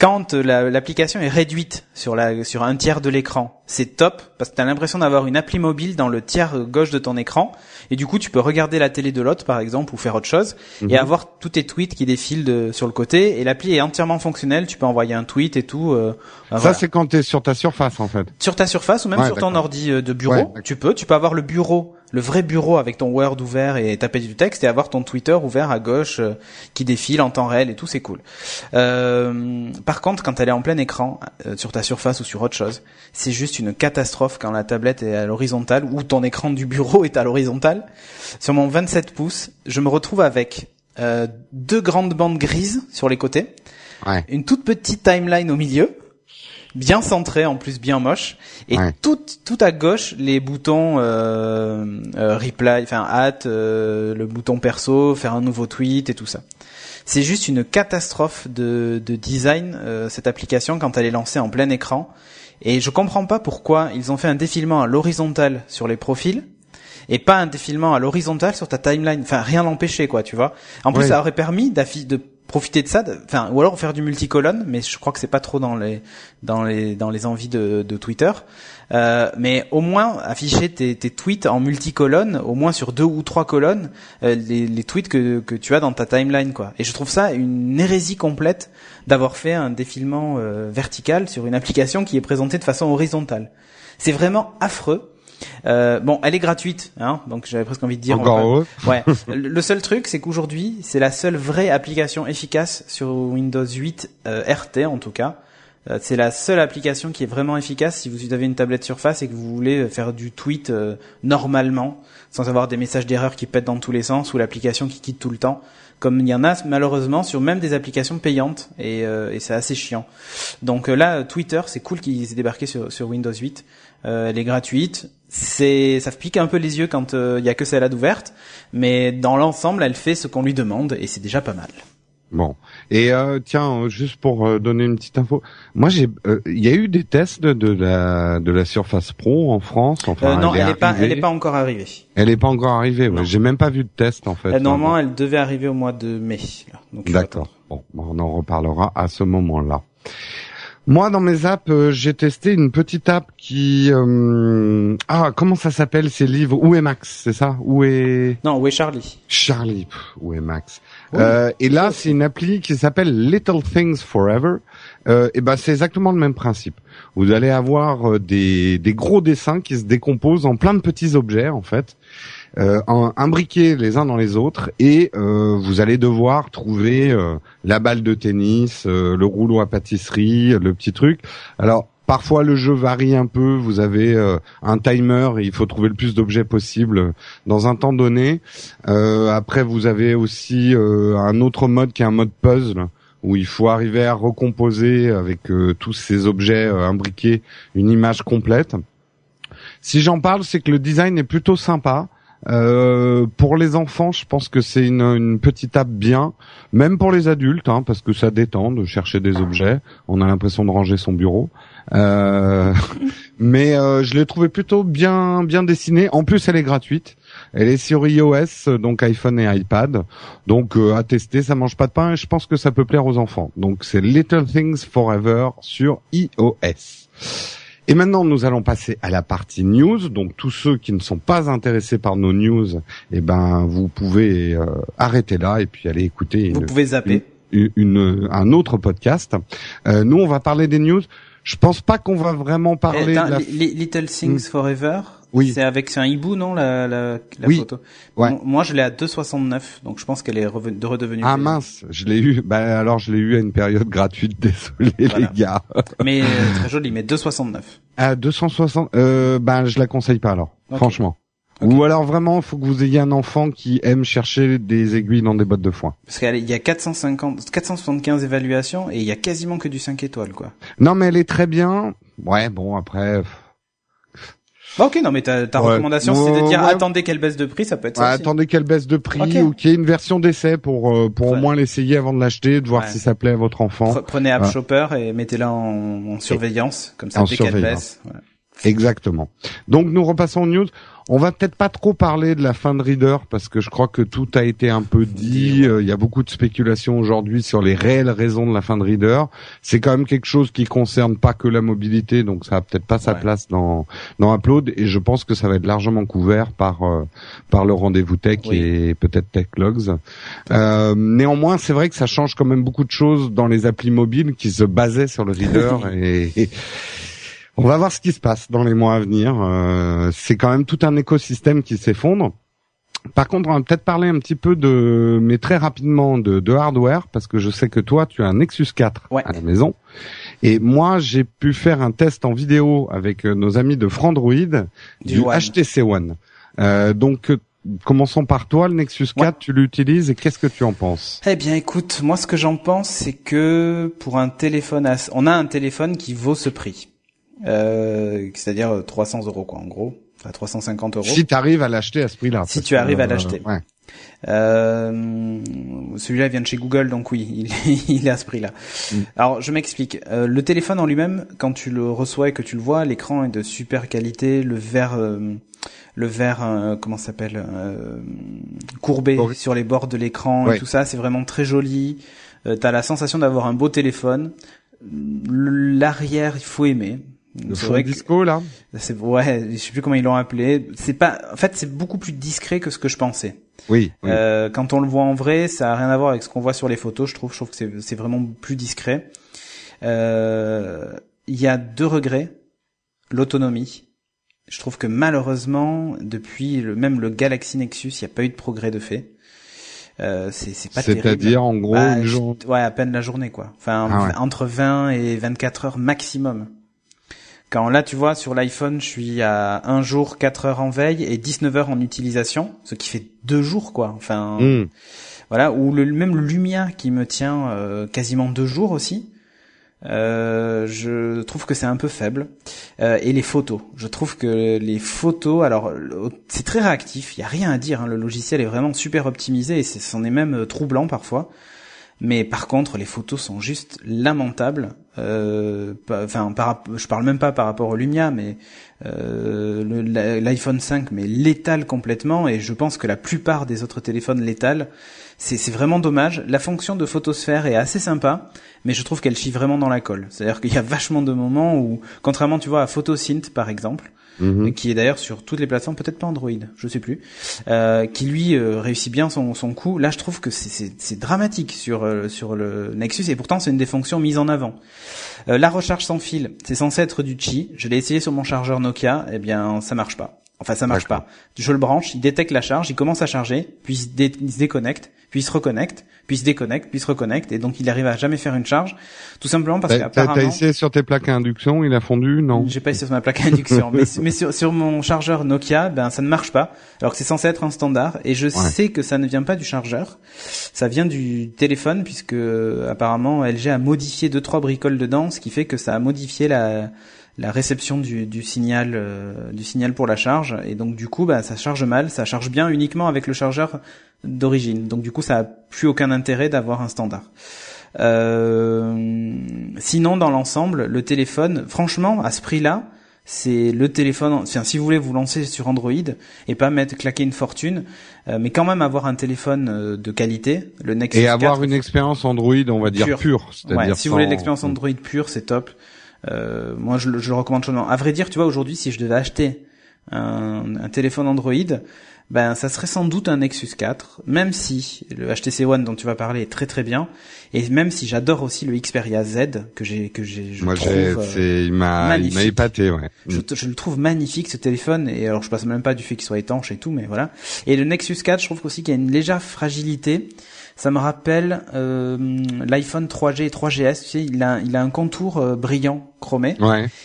quand l'application est réduite sur, la, sur un tiers de l'écran, c'est top parce que tu as l'impression d'avoir une appli mobile dans le tiers gauche de ton écran et du coup tu peux regarder la télé de l'autre par exemple ou faire autre chose et mhm. avoir tous tes tweets qui défilent de, sur le côté et l'appli est entièrement fonctionnelle, tu peux envoyer un tweet et tout. Euh, ça c'est quand tu es sur ta surface en fait. Sur ta surface ou même sur ton ordi euh, de bureau, tu peux, tu peux avoir le bureau le vrai bureau avec ton Word ouvert et taper du texte et avoir ton Twitter ouvert à gauche euh, qui défile en temps réel et tout, c'est cool. Euh, par contre, quand elle est en plein écran, euh, sur ta surface ou sur autre chose, c'est juste une catastrophe quand la tablette est à l'horizontale ou ton écran du bureau est à l'horizontale. Sur mon 27 pouces, je me retrouve avec deux grandes bandes grises sur les côtés, une toute petite timeline au milieu, bien centré en plus bien moche. Et tout tout à gauche les boutons euh, euh reply enfin hâte euh, le bouton perso faire un nouveau tweet et tout ça. C'est juste une catastrophe de, de design euh, cette application quand elle est lancée en plein écran. Et je comprends pas pourquoi ils ont fait un défilement à l'horizontale sur les profils et pas un défilement à l'horizontale sur ta timeline. Enfin, rien n'empêchait, quoi, tu vois. En plus, ça aurait permis de profiter de ça, enfin ou alors faire du multicolonne, mais je crois que c'est pas trop dans les dans les dans les envies de, de Twitter. Euh, mais au moins afficher tes, tes, tweets en multicolonne, au moins sur deux ou trois colonnes, euh, les, les, tweets que, que tu as dans ta timeline quoi. Et je trouve ça une hérésie complète d'avoir fait un défilement euh, vertical sur une application qui est présentée de façon horizontale. C'est vraiment affreux. Euh, bon, elle est gratuite, hein, donc j'avais presque envie de dire. Encore [laughs] Ouais. [laughs] le seul truc, c'est qu'aujourd'hui, c'est la seule vraie application efficace sur Windows 8 euh, RT en tout cas. Euh, c'est la seule application qui est vraiment efficace si vous avez une tablette Surface et que vous voulez faire du tweet normalement, sans avoir des messages d'erreur qui pètent dans tous les sens ou l'application qui quitte tout le temps comme il y en a malheureusement sur même des applications payantes et, et c'est assez chiant. Donc là, Twitter, c'est cool qu'ils aient débarqué sur, sur Windows 8. Euh, elle est gratuite. C'est, ça pique un peu les yeux quand il euh, y a que celle-là d'ouverte, mais dans l'ensemble, elle fait ce qu'on lui demande et c'est déjà pas mal. Bon. Et euh, tiens, juste pour donner une petite info, moi j'ai, il y a eu des tests de la de la Surface Pro en France. Enfin, non, elle, est, pas, elle est pas encore arrivée. Elle est pas encore arrivée. Ouais. J'ai même pas vu de test en fait. normalement, elle devait arriver au mois de mai. D'accord. Bon, on en reparlera à ce moment-là. Moi, dans mes apps, euh, j'ai testé une petite app qui... euh, Ah, comment ça s'appelle ces livres? Où est Max C'est ça? Où est... Non, où est Charlie? Charlie, Pff, où est Max? Oui. Euh, Et là, c'est une appli qui s'appelle Little Things Forever. Euh, et ben, c'est exactement le même principe. Vous allez avoir euh, des, des gros dessins qui se décomposent en plein de petits objets, en fait, euh, imbriqués les uns dans les autres, et euh, vous allez devoir trouver euh, la balle de tennis, euh, le rouleau à pâtisserie, le petit truc. Alors. Parfois le jeu varie un peu, vous avez euh, un timer et il faut trouver le plus d'objets possible dans un temps donné. Euh, après, vous avez aussi euh, un autre mode qui est un mode puzzle où il faut arriver à recomposer avec euh, tous ces objets euh, imbriqués une image complète. Si j'en parle, c'est que le design est plutôt sympa. Euh, pour les enfants, je pense que c'est une, une petite app bien, même pour les adultes, hein, parce que ça détend de chercher des objets. On a l'impression de ranger son bureau. Euh, [laughs] mais euh, je l'ai trouvé plutôt bien bien dessinée. En plus, elle est gratuite. Elle est sur iOS, donc iPhone et iPad. Donc euh, à tester, ça mange pas de pain et je pense que ça peut plaire aux enfants. Donc c'est Little Things Forever sur iOS. Et maintenant, nous allons passer à la partie news. Donc tous ceux qui ne sont pas intéressés par nos news, eh ben vous pouvez euh, arrêter là et puis aller écouter Vous une, pouvez zapper. une- une- un autre podcast. Euh, nous, on va parler des news. Je pense pas qu'on va vraiment parler Eh, attends, de la... Little Things Forever. Oui. C'est avec c'est un hibou non la la, la Oui. photo? Ouais. Mo- Moi je l'ai à 2,69 donc je pense qu'elle est redevenue. Ah payante. mince, je l'ai eu. Bah alors je l'ai eu à une période gratuite. [laughs] Désolé Voilà. les gars. Mais euh, [laughs] très joli mais 2,69. À 260. Euh, ben je la conseille pas alors. Franchement. Ou alors vraiment, faut que vous ayez un enfant qui aime chercher des aiguilles dans des bottes de foin. Parce qu'il y a 450 475 évaluations et il y a quasiment que du 5 étoiles quoi. Non mais elle est très bien. Ouais bon après. Bah, ok non mais ta, ta Ouais. recommandation c'est de dire Ouais. attendez qu'elle baisse de prix ça peut être ça. attendez qu'elle baisse de prix Ok. ou qu'il y ait une version d'essai pour euh, pour au moins l'essayer avant de l'acheter, de voir Ouais. si ça plaît à votre enfant. Pre- Prenez App. Shopper et mettez-la en, en surveillance comme ça En dès qu'elle baisse. voilà. Exactement. Donc nous repassons aux news. On va peut-être pas trop parler de la fin de Reader parce que je crois que tout a été un peu dit. Euh, Il y a beaucoup de spéculations aujourd'hui sur les réelles raisons de la fin de Reader. C'est quand même quelque chose qui concerne pas que la mobilité, donc ça a peut-être pas sa place dans dans Upload. Et je pense que ça va être largement couvert par euh, par le rendez-vous tech Oui. et peut-être Tech Logs. Euh, néanmoins, c'est vrai que ça change quand même beaucoup de choses dans les applis mobiles qui se basaient sur le Reader [laughs] et, et on va voir ce qui se passe dans les mois à venir. Euh, c'est quand même tout un écosystème qui s'effondre. Par contre, on va peut-être parler un petit peu de, mais très rapidement, de, de hardware, parce que je sais que toi, tu as un Nexus 4 Ouais. à la maison. Et moi, j'ai pu faire un test en vidéo avec euh, nos amis de Frandroid Du. HTC One. Euh, donc, euh, commençons par toi, le Nexus 4, Ouais. tu l'utilises et qu'est-ce que tu en penses? Eh bien, écoute, moi, ce que j'en pense, c'est que pour un téléphone, à- on a un téléphone qui vaut ce prix, euh, c'est-à-dire euh, 300 euros, quoi, en gros, enfin 350 euros. Si tu arrives à l'acheter à ce prix-là. Si tu arrives à euh, l'acheter. ouais. Euh, celui-là vient de chez Google, donc oui, il, [laughs] il est à ce prix-là. Mm. Alors, je m'explique. Euh, le téléphone en lui-même, quand tu le reçois et que tu le vois, l'écran est de super qualité, le verre, euh, le verre, euh, comment ça s'appelle, euh, courbé sur les bords de l'écran Ouais. et tout ça, c'est vraiment très joli. Euh, T'as la sensation d'avoir un beau téléphone. L'arrière, il faut aimer. Le fond que- disco, là c'est ouais, je sais plus comment ils l'ont appelé. C'est pas, en fait, c'est beaucoup plus discret que ce que je pensais. Oui. oui. Euh, quand on le voit en vrai, ça a rien à voir avec ce qu'on voit sur les photos. Je trouve, je trouve que c'est, c'est vraiment plus discret. Euh, Il y a deux regrets l'autonomie. Je trouve que malheureusement, depuis le, même le Galaxy Nexus, il n'y a pas eu de progrès de fait. Euh, c'est, pas terrible. C'est-à-dire, en gros, Bah, une journée. Ouais, à peine la journée, quoi. Enfin, Ah ouais. entre 20 et 24 heures maximum. Quand là, tu vois, sur l'iPhone, je suis à un jour, 4 heures en veille et 19 heures en utilisation, ce qui fait deux jours, quoi. Enfin, Hmm. voilà. Ou le, même le Lumia qui me tient euh, quasiment deux jours aussi. Euh, je trouve que c'est un peu faible. Euh, et les photos. Je trouve que les photos, alors c'est très réactif. Il y a rien à dire. hein, le logiciel est vraiment super optimisé et c'en est même euh, troublant parfois. Mais par contre, les photos sont juste lamentables. Euh, enfin, par, je parle même pas par rapport au Lumia, mais euh, l'iPhone 5 mais l'étale complètement et je pense que la plupart des autres téléphones l'étalent. C'est vraiment dommage. La fonction de photosphère est assez sympa, mais je trouve qu'elle chie vraiment dans la colle. C'est-à-dire qu'il y a vachement de moments où, contrairement, tu vois, à PhotoSynth par exemple, Mhm. qui est d'ailleurs sur toutes les plateformes, peut-être pas Android, je sais plus, euh, qui lui euh, réussit bien son, son coup. Là, je trouve que c'est dramatique sur euh, sur le Nexus et pourtant c'est une des fonctions mises en avant. Euh, la recharge sans fil, c'est censé être du Qi. Je l'ai essayé sur mon chargeur Nokia, et eh bien ça marche pas. Enfin, ça marche pas. Je le branche, il détecte la charge, il commence à charger, puis il se déconnecte, puis il se reconnecte, puis il se déconnecte, puis il se reconnecte, et donc il arrive à jamais faire une charge, tout simplement parce qu'apparemment... T'as essayé sur tes plaques à induction, il a fondu, non? J'ai pas essayé sur ma plaque à induction, mais, mais sur, sur, mon chargeur Nokia, ben ça ne marche pas, alors que c'est censé être un standard, et je sais que ça ne vient pas du chargeur, ça vient du téléphone, puisque apparemment LG a modifié deux trois bricoles dedans, ce qui fait que ça a modifié la la réception du, du signal euh, du signal pour la charge. Et donc du coup bah ça charge mal ça charge bien uniquement avec le chargeur d'origine. Donc du coup ça a plus aucun intérêt d'avoir un standard. Euh, sinon dans l'ensemble le téléphone franchement à ce prix là c'est le téléphone enfin, si vous voulez vous lancer sur Android et pas mettre claquer une fortune euh, mais quand même avoir un téléphone euh, de qualité le Nexus et avoir une expérience Android on va dire pure, ouais, si vous voulez l'expérience Android pure c'est top euh, moi, je, je, le recommande chaudement. À vrai dire, tu vois, aujourd'hui, si je devais acheter un, un, téléphone Android, ben ça serait sans doute un Nexus 4, même si le HTC One dont tu vas parler est très très bien, et même si j'adore aussi le Xperia Z que j'ai que j'ai. Moi, trouve, euh, il m'a il m'a épaté, ouais. Je, je, le trouve magnifique ce téléphone, et alors je passe même pas du fait qu'il soit étanche et tout, mais voilà. Et le Nexus 4, je trouve aussi qu'il y a une légère fragilité. Ça me rappelle euh, l'iPhone 3G et 3GS. Tu sais, il a, il a un contour euh, brillant, chromé,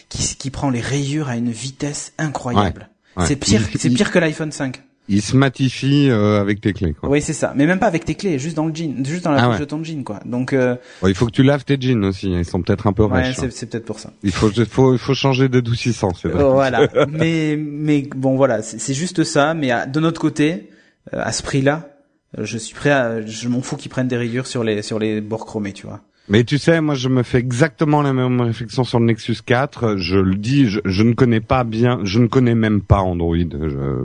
qui, qui prend les rayures à une vitesse incroyable. C'est pire, c'est pire que l'iPhone 5. Il se matifie euh, avec tes clés. Quoi. Oui, c'est ça. Mais même pas avec tes clés, juste dans le jean, juste dans la ah poche de ton jean, quoi. Donc. Euh... il faut que tu laves tes jeans aussi. Ils sont peut-être un peu ouais, c'est, c'est peut-être pour ça. Il faut, faut, il faut changer d'adoucissant, c'est vrai. voilà. mais, mais bon, voilà, c'est, juste ça. Mais de notre côté, à ce prix-là, euh, je suis prêt à, je m'en fous qu'ils prennent des rayures sur les sur les bords chromés, tu vois. Mais tu sais, moi je me fais exactement la même réflexion sur le Nexus 4. Je le dis, je, ne connais pas bien, je ne connais même pas Android,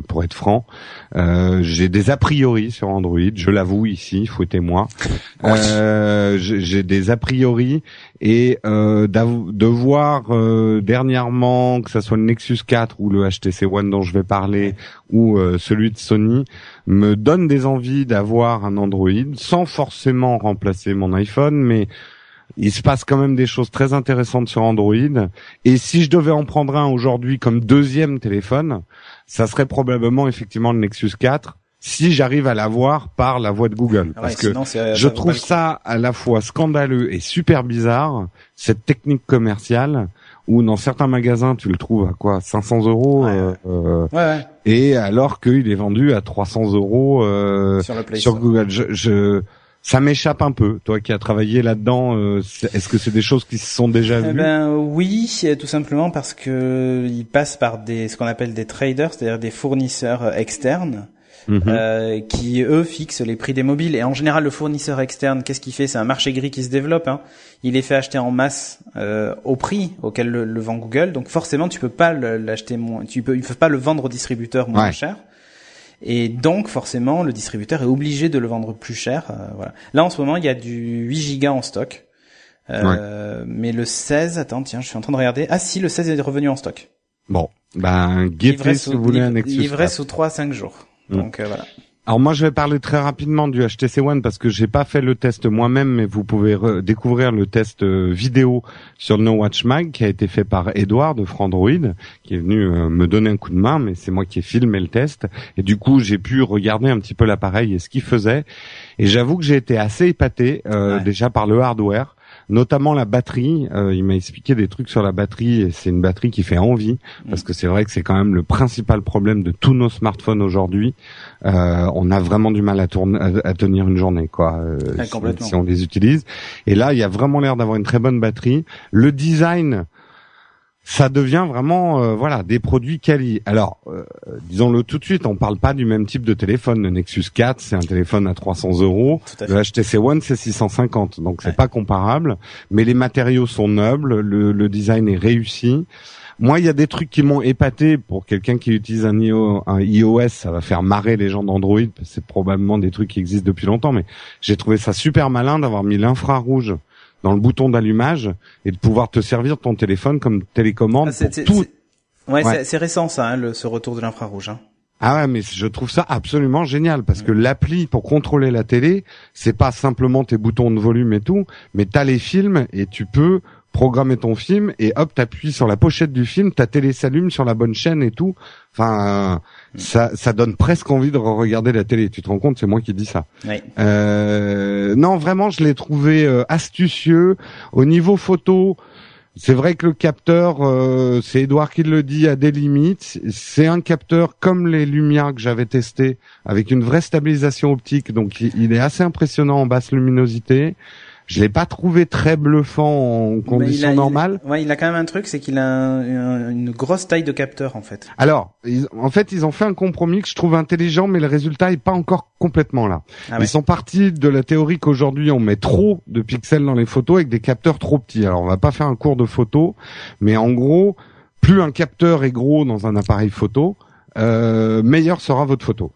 pour être franc. Euh, J'ai des a priori sur Android, je l'avoue ici, fouettez-moi. Euh, J'ai des a priori et euh, de voir euh, dernièrement que ça soit le Nexus 4 ou le HTC One dont je vais parler ou euh, celui de Sony me donne des envies d'avoir un Android sans forcément remplacer mon iPhone, mais il se passe quand même des choses très intéressantes sur Android. Et si je devais en prendre un aujourd'hui comme deuxième téléphone, ça serait probablement effectivement le Nexus 4 si j'arrive à l'avoir par la voie de Google. Ah parce que euh, je trouve ça à la fois scandaleux et super bizarre, cette technique commerciale où dans certains magasins tu le trouves à quoi 500 euros euh, euh, ouais, et alors qu'il est vendu à 300 euros euh, sur, Google. Je, je ça m'échappe un peu, toi qui as travaillé là-dedans. Euh, est-ce que c'est des choses qui se sont déjà eh vues Ben oui, tout simplement parce que ils passent par des ce qu'on appelle des traders, c'est-à-dire des fournisseurs externes Mhm. Euh, qui eux fixent les prix des mobiles. Et en général, le fournisseur externe, qu'est-ce qu'il fait? C'est un marché gris qui se développe. Hein. Il est fait acheter en masse euh, au prix auquel le, vend Google. Donc forcément, tu peux pas l'acheter moins, tu peux, il faut pas le vendre au distributeur moins cher. Et donc forcément, le distributeur est obligé de le vendre plus cher. Euh, voilà. Là, en ce moment, il y a du 8 gigas en stock. Euh, Mais le 16, attends, tiens, je suis en train de regarder. Ah si, le 16 est revenu en stock. Bon, ben, guettez si vous voulez un Nexus. Livré sous 3 à 5 jours. Mm. Donc euh, voilà. Alors moi je vais parler très rapidement du HTC One parce que j'ai pas fait le test moi-même mais vous pouvez découvrir le test euh, vidéo sur No Watch Mag qui a été fait par Edouard de Frandroid qui est venu euh, me donner un coup de main mais c'est moi qui ai filmé le test et du coup j'ai pu regarder un petit peu l'appareil et ce qu'il faisait et j'avoue que j'ai été assez épaté déjà par le hardware notamment la batterie. Euh, il m'a expliqué des trucs sur la batterie et c'est une batterie qui fait envie parce que c'est vrai que c'est quand même le principal problème de tous nos smartphones aujourd'hui. Euh, on a vraiment du mal à, tourner, à, tenir une journée, quoi, euh, si, on les utilise. Et là, il y a vraiment l'air d'avoir une très bonne batterie. Le design ça devient vraiment euh, voilà des produits quali. Alors euh, disons-le tout de suite, on parle pas du même type de téléphone. Le Nexus 4, c'est un téléphone à 300 euros. Le HTC One, c'est 650, donc c'est pas comparable. Mais les matériaux sont nobles, le, le design est réussi. Moi, il y a des trucs qui m'ont épaté pour quelqu'un qui utilise un, un iOS, ça va faire marrer les gens d'Android, c'est probablement des trucs qui existent depuis longtemps, mais j'ai trouvé ça super malin d'avoir mis l'infrarouge dans le bouton d'allumage et de pouvoir te servir ton téléphone comme télécommande ah, pour tout. Ouais, c'est récent ça, hein, ce retour de l'infrarouge. Hein. Ah ouais, mais je trouve ça absolument génial parce que l'appli pour contrôler la télé, c'est pas simplement tes boutons de volume et tout, mais t'as les films et tu peux programmer ton film et hop, t'appuies sur la pochette du film, ta télé s'allume sur la bonne chaîne et tout. Enfin, ça, ça donne presque envie de regarder la télé. Tu te rends compte, c'est moi qui dis ça. Oui. Euh, non, vraiment, je l'ai trouvé euh, astucieux. Au niveau photo, c'est vrai que le capteur, euh, c'est Edouard qui le dit, a des limites. C'est un capteur comme les Lumières que j'avais testé, avec une vraie stabilisation optique. Donc, il est assez impressionnant en basse luminosité. Je l'ai pas trouvé très bluffant en conditions normales. ouais, il a quand même un truc, c'est qu'il a une grosse taille de capteur en fait. Alors, en fait, ils ont fait un compromis que je trouve intelligent, mais le résultat est pas encore complètement là. Ah ils sont partis de la théorie qu'aujourd'hui on met trop de pixels dans les photos avec des capteurs trop petits. Alors, on va pas faire un cours de photo, mais en gros, plus un capteur est gros dans un appareil photo, euh, meilleure sera votre photo.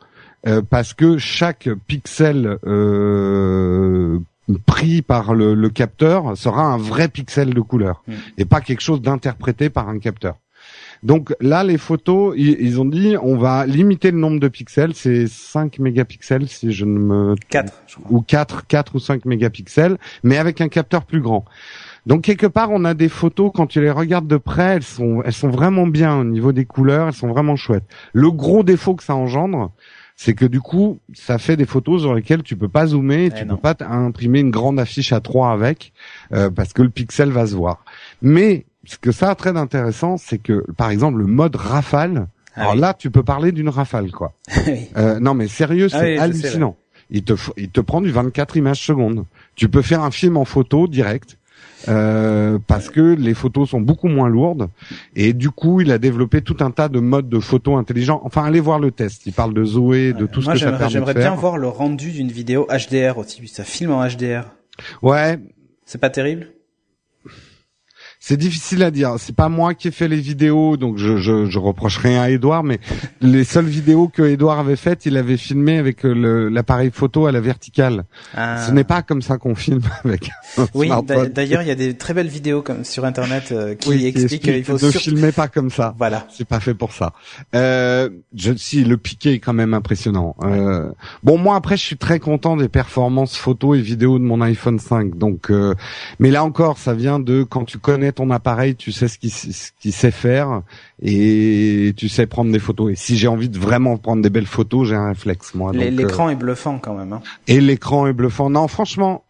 Euh, parce que chaque pixel euh, pris par le, capteur sera un vrai pixel de couleur mm. et pas quelque chose d'interprété par un capteur. Donc là, les photos, ils, ont dit, on va limiter le nombre de pixels, c'est 5 mégapixels si je ne me 4 je crois. ou 4 4 ou 5 mégapixels, mais avec un capteur plus grand. Donc quelque part, on a des photos quand tu les regardes de près, elles sont elles sont vraiment bien au niveau des couleurs, elles sont vraiment chouettes. Le gros défaut que ça engendre, c'est que du coup, ça fait des photos sur lesquelles tu peux pas zoomer, et eh tu peux pas imprimer une grande affiche à 3 avec, euh, parce que le pixel va se voir. Mais ce que ça a très intéressant, c'est que par exemple le mode rafale, ah alors là tu peux parler d'une rafale quoi. [laughs] euh, non mais sérieux, ah c'est hallucinant. Il te il te prend du 24 images secondes. Tu peux faire un film en photo direct. Euh, parce que les photos sont beaucoup moins lourdes et du coup il a développé tout un tas de modes de photos intelligents. Enfin allez voir le test, il parle de Zoé, de tout ce que ça permet J'aimerais bien voir le rendu d'une vidéo HDR aussi, ça filme en HDR. Ouais. C'est pas terrible? C'est difficile à dire. C'est pas moi qui ai fait les vidéos, donc je, je, je reproche rien à Edouard, mais les seules vidéos que Edouard avait faites, il avait filmé avec euh, l'appareil photo à la verticale. Ah. Ce n'est pas comme ça qu'on filme [laughs] avec. oui, d'ailleurs, il y a des très belles vidéos comme sur internet euh, qui expliquent qu'il faut ne filmer pas comme ça. Voilà, c'est pas fait pour ça. Euh, je, si le piqué est quand même impressionnant. Euh, bon, moi après, je suis très content des performances photo et vidéo de mon iPhone 5. Donc, euh, mais là encore, ça vient de quand tu connais ton appareil, tu sais ce qu'il sait faire et tu sais prendre des photos. Et si j'ai envie de vraiment prendre des belles photos, j'ai un réflexe moi. Euh, l'écran est bluffant quand même. Hein. Et l'écran est bluffant. Non, franchement,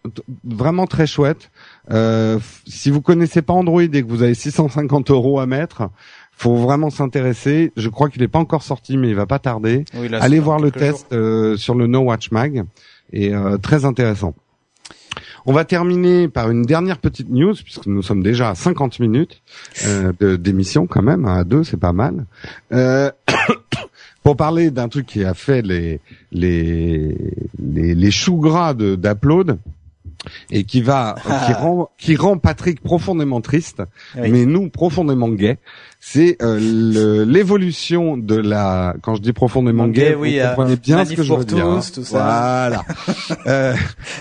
vraiment très chouette. Euh, si vous connaissez pas Android et que vous avez 650 euros à mettre, faut vraiment s'intéresser. Je crois qu'il n'est pas encore sorti, mais il va pas tarder. Allez voir le test euh, sur le No Watch Mag et très intéressant. On va terminer par une dernière petite news, puisque nous sommes déjà à 50 minutes euh, d'émission quand même, à deux, c'est pas mal. Euh, [coughs] pour parler d'un truc qui a fait les les les, les choux gras d'Upload et qui va [laughs] qui rend qui rend Patrick profondément triste, mais nous profondément gay. C'est euh, l'évolution de la quand je dis profondément gay, vous euh, comprenez bien ce que je veux dire. Hein. Tout ça. Voilà. [laughs] euh,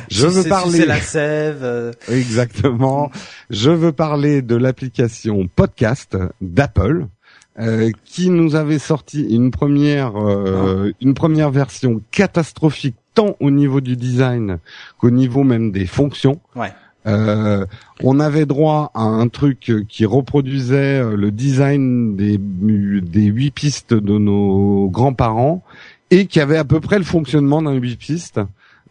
je veux parler. la sève. Euh. Exactement. Je veux parler de l'application podcast d'Apple. Euh, qui nous avait sorti une première euh, une première version catastrophique tant au niveau du design qu'au niveau même des fonctions. Ouais. Euh, on avait droit à un truc qui reproduisait euh, le design des des huit pistes de nos grands-parents et qui avait à peu près le fonctionnement d'un huit pistes.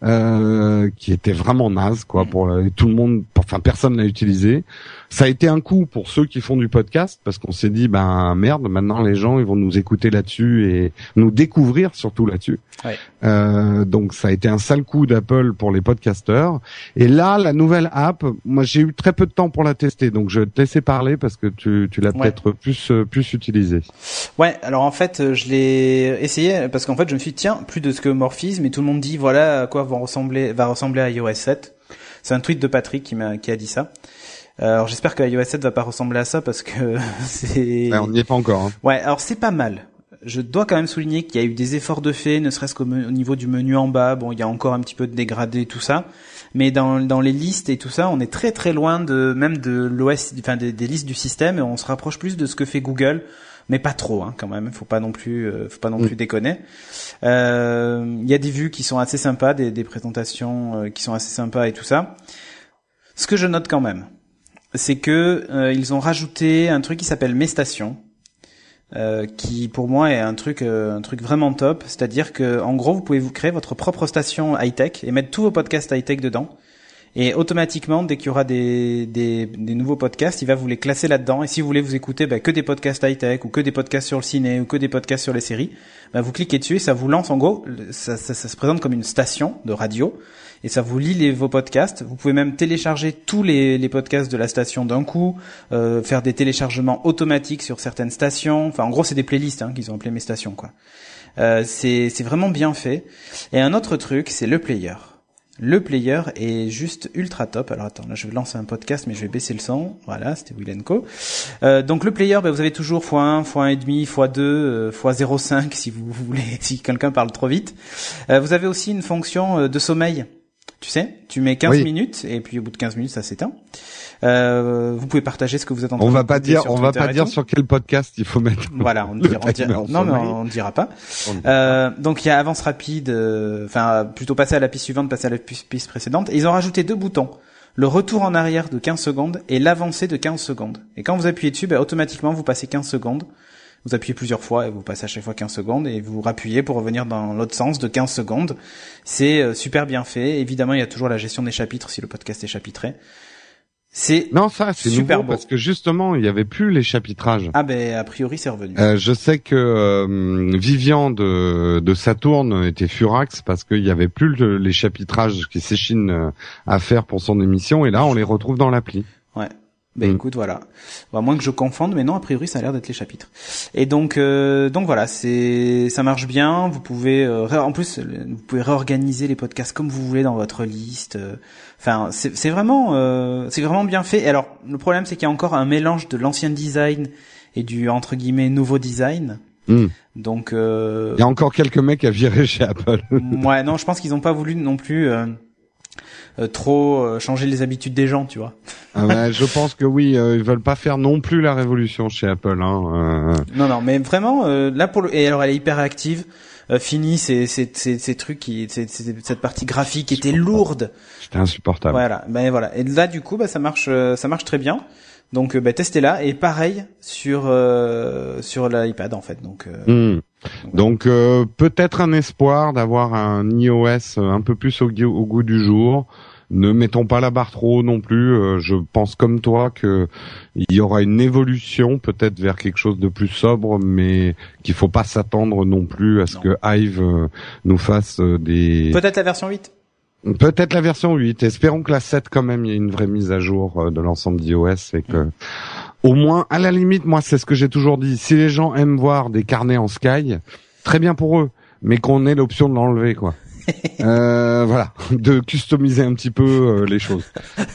Euh, qui était vraiment naze quoi pour tout le monde enfin personne l'a utilisé ça a été un coup pour ceux qui font du podcast parce qu'on s'est dit ben merde, maintenant les gens ils vont nous écouter là-dessus et nous découvrir surtout là-dessus. Ouais. Euh, donc ça a été un sale coup d'Apple pour les podcasteurs. Et là, la nouvelle app, moi j'ai eu très peu de temps pour la tester, donc je vais te laisser parler parce que tu, tu l'as Ouais. peut-être plus euh, plus utilisé. Ouais, alors en fait, euh, je l'ai essayé parce qu'en fait, je me suis dit, tiens, plus de scomorphisme et tout le monde dit voilà à quoi va ressembler va ressembler à iOS 7. C'est un tweet de Patrick qui m'a qui a dit ça. Euh, Alors j'espère que iOS 7 va pas ressembler à ça parce que [laughs] c'est Ouais, on n'y est pas encore. hein. Ouais, alors c'est pas mal. Je dois quand même souligner qu'il y a eu des efforts de fait, ne serait-ce qu'au niveau du menu en bas. Bon, il y a encore un petit peu de dégradé, tout ça. Mais dans, dans les listes et tout ça, on est très très loin de même de l'OS, enfin des, des listes du système, et on se rapproche plus de ce que fait Google, mais pas trop, hein, quand même. Faut pas non plus, euh, faut pas non Mm. plus déconner. Euh, Il y a des vues qui sont assez sympas, des, des présentations euh, qui sont assez sympas et tout ça. Ce que je note quand même, c'est que euh, ils ont rajouté un truc qui s'appelle Mes Stations, euh, qui pour moi est un truc euh, un truc vraiment top. C'est-à-dire que en gros, vous pouvez vous créer votre propre station high tech et mettre tous vos podcasts high tech dedans. Et automatiquement, dès qu'il y aura des, des, des nouveaux podcasts, il va vous les classer là-dedans. Et si vous voulez vous écouter bah, que des podcasts high-tech ou que des podcasts sur le ciné ou que des podcasts sur les séries, bah, vous cliquez dessus et ça vous lance en gros. Ça, ça, ça se présente comme une station de radio et ça vous lit les, vos podcasts. Vous pouvez même télécharger tous les, les podcasts de la station d'un coup, euh, faire des téléchargements automatiques sur certaines stations. Enfin, en gros, c'est des playlists hein, qu'ils ont appelées mes stations, quoi. Euh, c'est vraiment bien fait. Et un autre truc, c'est le player. Le player est juste ultra top. Alors attends, là je vais lancer un podcast, mais je vais baisser le son. Voilà, c'était Will Co. Euh, donc le player, bah, vous avez toujours x1, x1,5, x2, euh, x0,5 si vous [laughs] voulez, si quelqu'un parle trop vite. Euh, vous avez aussi une fonction euh, de sommeil. Tu sais, tu mets 15 Oui. minutes et puis au bout de 15 minutes ça s'éteint. Euh, vous pouvez partager ce que vous êtes en train On va d'écouter pas dire, on va pas dire sur quel podcast il faut mettre. [laughs] Voilà, on ne dira, non mais on ne dira pas. Euh, donc il y a avance rapide, euh, enfin plutôt passer à la piste suivante, passer à la piste, précédente. Et ils ont rajouté deux boutons le retour en arrière de 15 secondes et l'avancée de 15 secondes. Et quand vous appuyez dessus, bah, automatiquement vous passez 15 secondes. Vous appuyez plusieurs fois et vous passez à chaque fois 15 secondes et vous rappuyez pour revenir dans l'autre sens de 15 secondes. C'est super bien fait. Évidemment, il y a toujours la gestion des chapitres si le podcast est chapitré. C'est Non, ça c'est Super nouveau beau. parce que justement il y avait plus les chapitrages. ah ben a priori c'est revenu. Euh, je sais que euh, Vivian de, de Saturne était furax parce qu'il y avait plus le- les chapitrages qui s'échinent euh, à faire pour son émission et là on les retrouve dans l'appli. Ouais. Ben Mm. écoute, voilà. Bon, à moins que je confonde, mais non, a priori, ça a l'air d'être les chapitres. Et donc, euh, donc voilà, c'est, ça marche bien. Vous pouvez, euh, en plus, le- vous pouvez réorganiser les podcasts comme vous voulez dans votre liste. Enfin, c'est vraiment, euh, c'est vraiment bien fait. Et alors, le problème, c'est qu'il y a encore un mélange de l'ancien design et du entre guillemets nouveau design. Hmm. Donc, euh, Il y a encore quelques mecs à virer chez Apple. [laughs] ouais, non, je pense qu'ils n'ont pas voulu non plus euh, euh, trop euh, changer les habitudes des gens, tu vois. Ah je pense que oui, euh, ils veulent pas faire non plus la révolution chez Apple. Hein. euh. Non, non, mais vraiment, euh, là pour le... Et alors, elle est hyper active. Euh, fini ces, ces, ces, ces trucs qui... ces- cette partie graphique était lourde. C'était insupportable. Voilà, ben voilà. Et là, du coup, bah, ça marche euh, ça marche très bien. Donc, bah, testez-la. Et pareil sur, euh, sur l'iPad, en fait. Donc, euh, Hmm. Donc euh, peut-être un espoir d'avoir un iOS un peu plus au goût du jour. Ne mettons pas la barre trop haut non plus. Euh, je pense comme toi que il y aura une évolution peut-être vers quelque chose de plus sobre, mais qu'il faut pas s'attendre non plus à ce Non. que Hive euh, nous fasse euh, des. peut-être la version 8. Peut-être la version 8. Espérons que la 7 quand même il y ait une vraie mise à jour de l'ensemble d'iOS et que au moins à la limite moi c'est ce que j'ai toujours dit. Si les gens aiment voir des carnets en Sky, très bien pour eux, mais qu'on ait l'option de l'enlever quoi. Euh, voilà, de customiser un petit peu euh, les choses.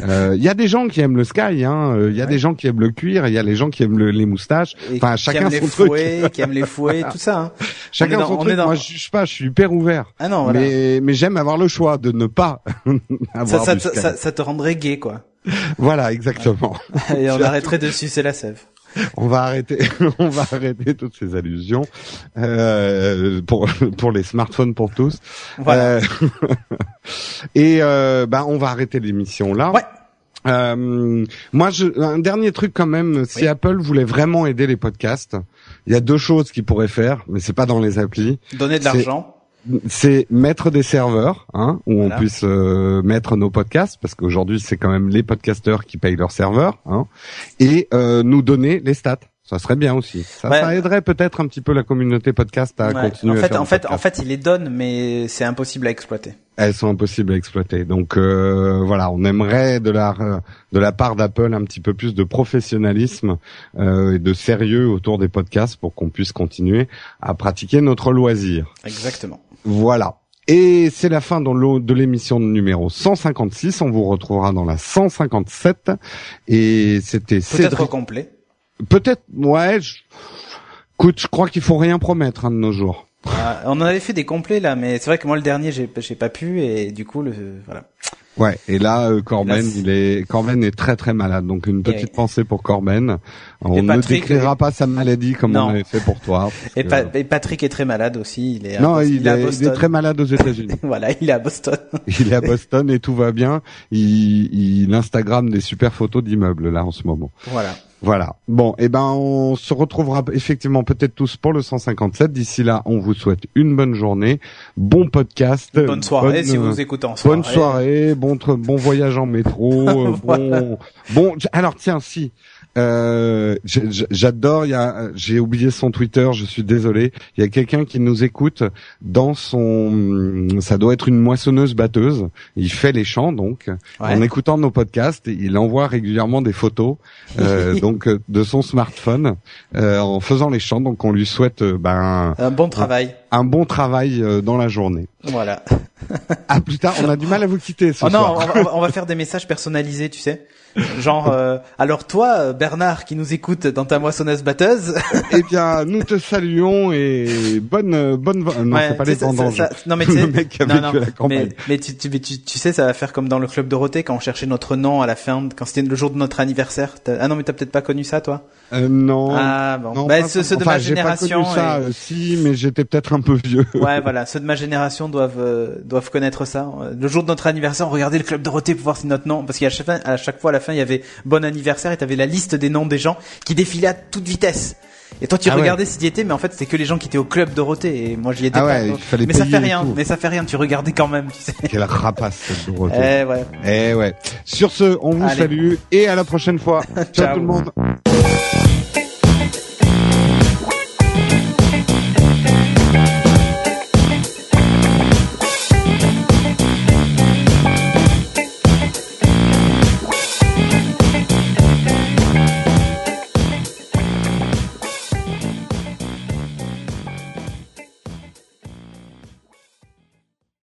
Euh, Il y a des gens qui aiment le Sky, hein. euh, Il y a Ouais. des gens qui aiment le cuir, il y a les gens qui aiment le- les moustaches. Et Enfin, chacun son truc. fouets, qui aime les fouets, [laughs] tout ça. Hein. Chacun dans- son on truc. dans- Moi, je juge pas, je suis hyper ouvert. Ah non, voilà. Mais, mais j'aime avoir le choix de ne pas Ça, [laughs] avoir ça, ça, ça, ça te rendrait gay, quoi. Voilà, exactement. [laughs] Et on arrêterait de sucer la sève. On va arrêter, [laughs] on va arrêter toutes ces allusions euh, pour pour les smartphones pour tous. Voilà. Euh, [laughs] et euh, bah on va arrêter l'émission là. Ouais. Euh, moi, je, un dernier truc quand même. Si Oui. Apple voulait vraiment aider les podcasts, il y a deux choses qu'ils pourraient faire, mais c'est pas dans les applis. Donner de l'argent. C'est mettre des serveurs, hein, où Voilà. on puisse euh, mettre nos podcasts, parce qu'aujourd'hui c'est quand même les podcasteurs qui payent leurs serveurs, hein, et euh, nous donner les stats. Ça serait bien aussi. Ça, Ouais. ça aiderait peut-être un petit peu la communauté podcast à Ouais. continuer. En à fait, faire en fait, en fait, il les donne, mais c'est impossible à exploiter. elles sont impossibles à exploiter. Donc euh, voilà, on aimerait de la de la part d'Apple un petit peu plus de professionnalisme euh, et de sérieux autour des podcasts pour qu'on puisse continuer à pratiquer notre loisir. Exactement. Voilà. Et c'est la fin de l'émission numéro 156. On vous retrouvera dans la 157. Et c'était Peut-être complet. Peut-être, ouais. Je... Écoute, je crois qu'il faut rien promettre hein, de nos jours. Ah, on en avait fait des complets là, mais c'est vrai que moi le dernier j'ai j'ai pas pu et du coup le voilà. Ouais, et là, euh, Corben, Là, il est Corben est très très malade, donc une petite Et- pensée pour Corben. On ne décrira pas sa maladie comme Non. on l'avait fait pour toi. Et, que- Pa- et Patrick est très malade aussi. Il est non, il, est à il est très malade aux États-Unis. [laughs] voilà, il est à Boston. [laughs] il est à Boston et tout va bien. Il, il Instagram des super photos d'immeubles là en ce moment. voilà. Voilà. Bon, et ben on se retrouvera effectivement peut-être tous pour le 157. D'ici là, on vous souhaite une bonne journée, bon podcast, Bonne soirée bonne, si euh, vous écoutez en soirée. Bonne soirée, bon bon voyage en métro, [laughs] euh, Voilà. bon bon. Alors tiens, si euh, j'adore. Il y a, j'ai oublié son Twitter. Je suis désolé. Il y a quelqu'un qui nous écoute dans son. Ça doit être une moissonneuse batteuse. Il fait les chants donc Ouais. en écoutant nos podcasts. Il envoie régulièrement des photos euh, [laughs] donc de son smartphone euh, en faisant les chants. Donc on lui souhaite euh, ben Un bon travail. Un bon travail euh, dans la journée. Voilà. À plus tard. On a du mal à vous quitter ce Oh non, soir. on va, on va- on va faire des messages personnalisés, tu sais. Genre, euh, alors toi, euh, Bernard, qui nous écoute dans ta moissonneuse batteuse, [laughs] Eh bien, nous te saluons et bonne euh, bonne non Ouais, c'est pas les ça- vendanges. ça- non mais tu [laughs] sais, non, non, la mais, mais tu, tu, tu, tu sais, ça va faire comme dans le club Dorothée quand on cherchait notre nom à la fin, quand c'était le jour de notre anniversaire. Ah non, mais t'as peut-être pas connu ça, toi? Euh, non. Ah bon, non, bah, pas- ceux de ma j'ai pas génération. connu ça, et- euh, si, mais j'étais peut-être un peu vieux. [laughs] Ouais, voilà, ceux de ma génération doivent euh, doivent connaître ça. Euh, Le jour de notre anniversaire, on regardait le club Dorothée pour voir si notre nom, parce qu'à chaque, à chaque fois à la fin, il y avait bon anniversaire et t'avais la liste des noms des gens qui défilaient à toute vitesse. Et toi, tu Ah ouais. regardais s'il y était, mais en fait, c'était que les gens qui étaient au club Dorothée et moi, j'y étais Ah pas. ouais, fallait mais ça fait rien, mais ça fait rien. Tu regardais quand même, tu sais. Quelle rapace cette Dorothée. [laughs] Eh ouais. Eh ouais. Sur ce, on vous Allez. salue et à la prochaine fois. Ciao [laughs] Ciao. tout le monde.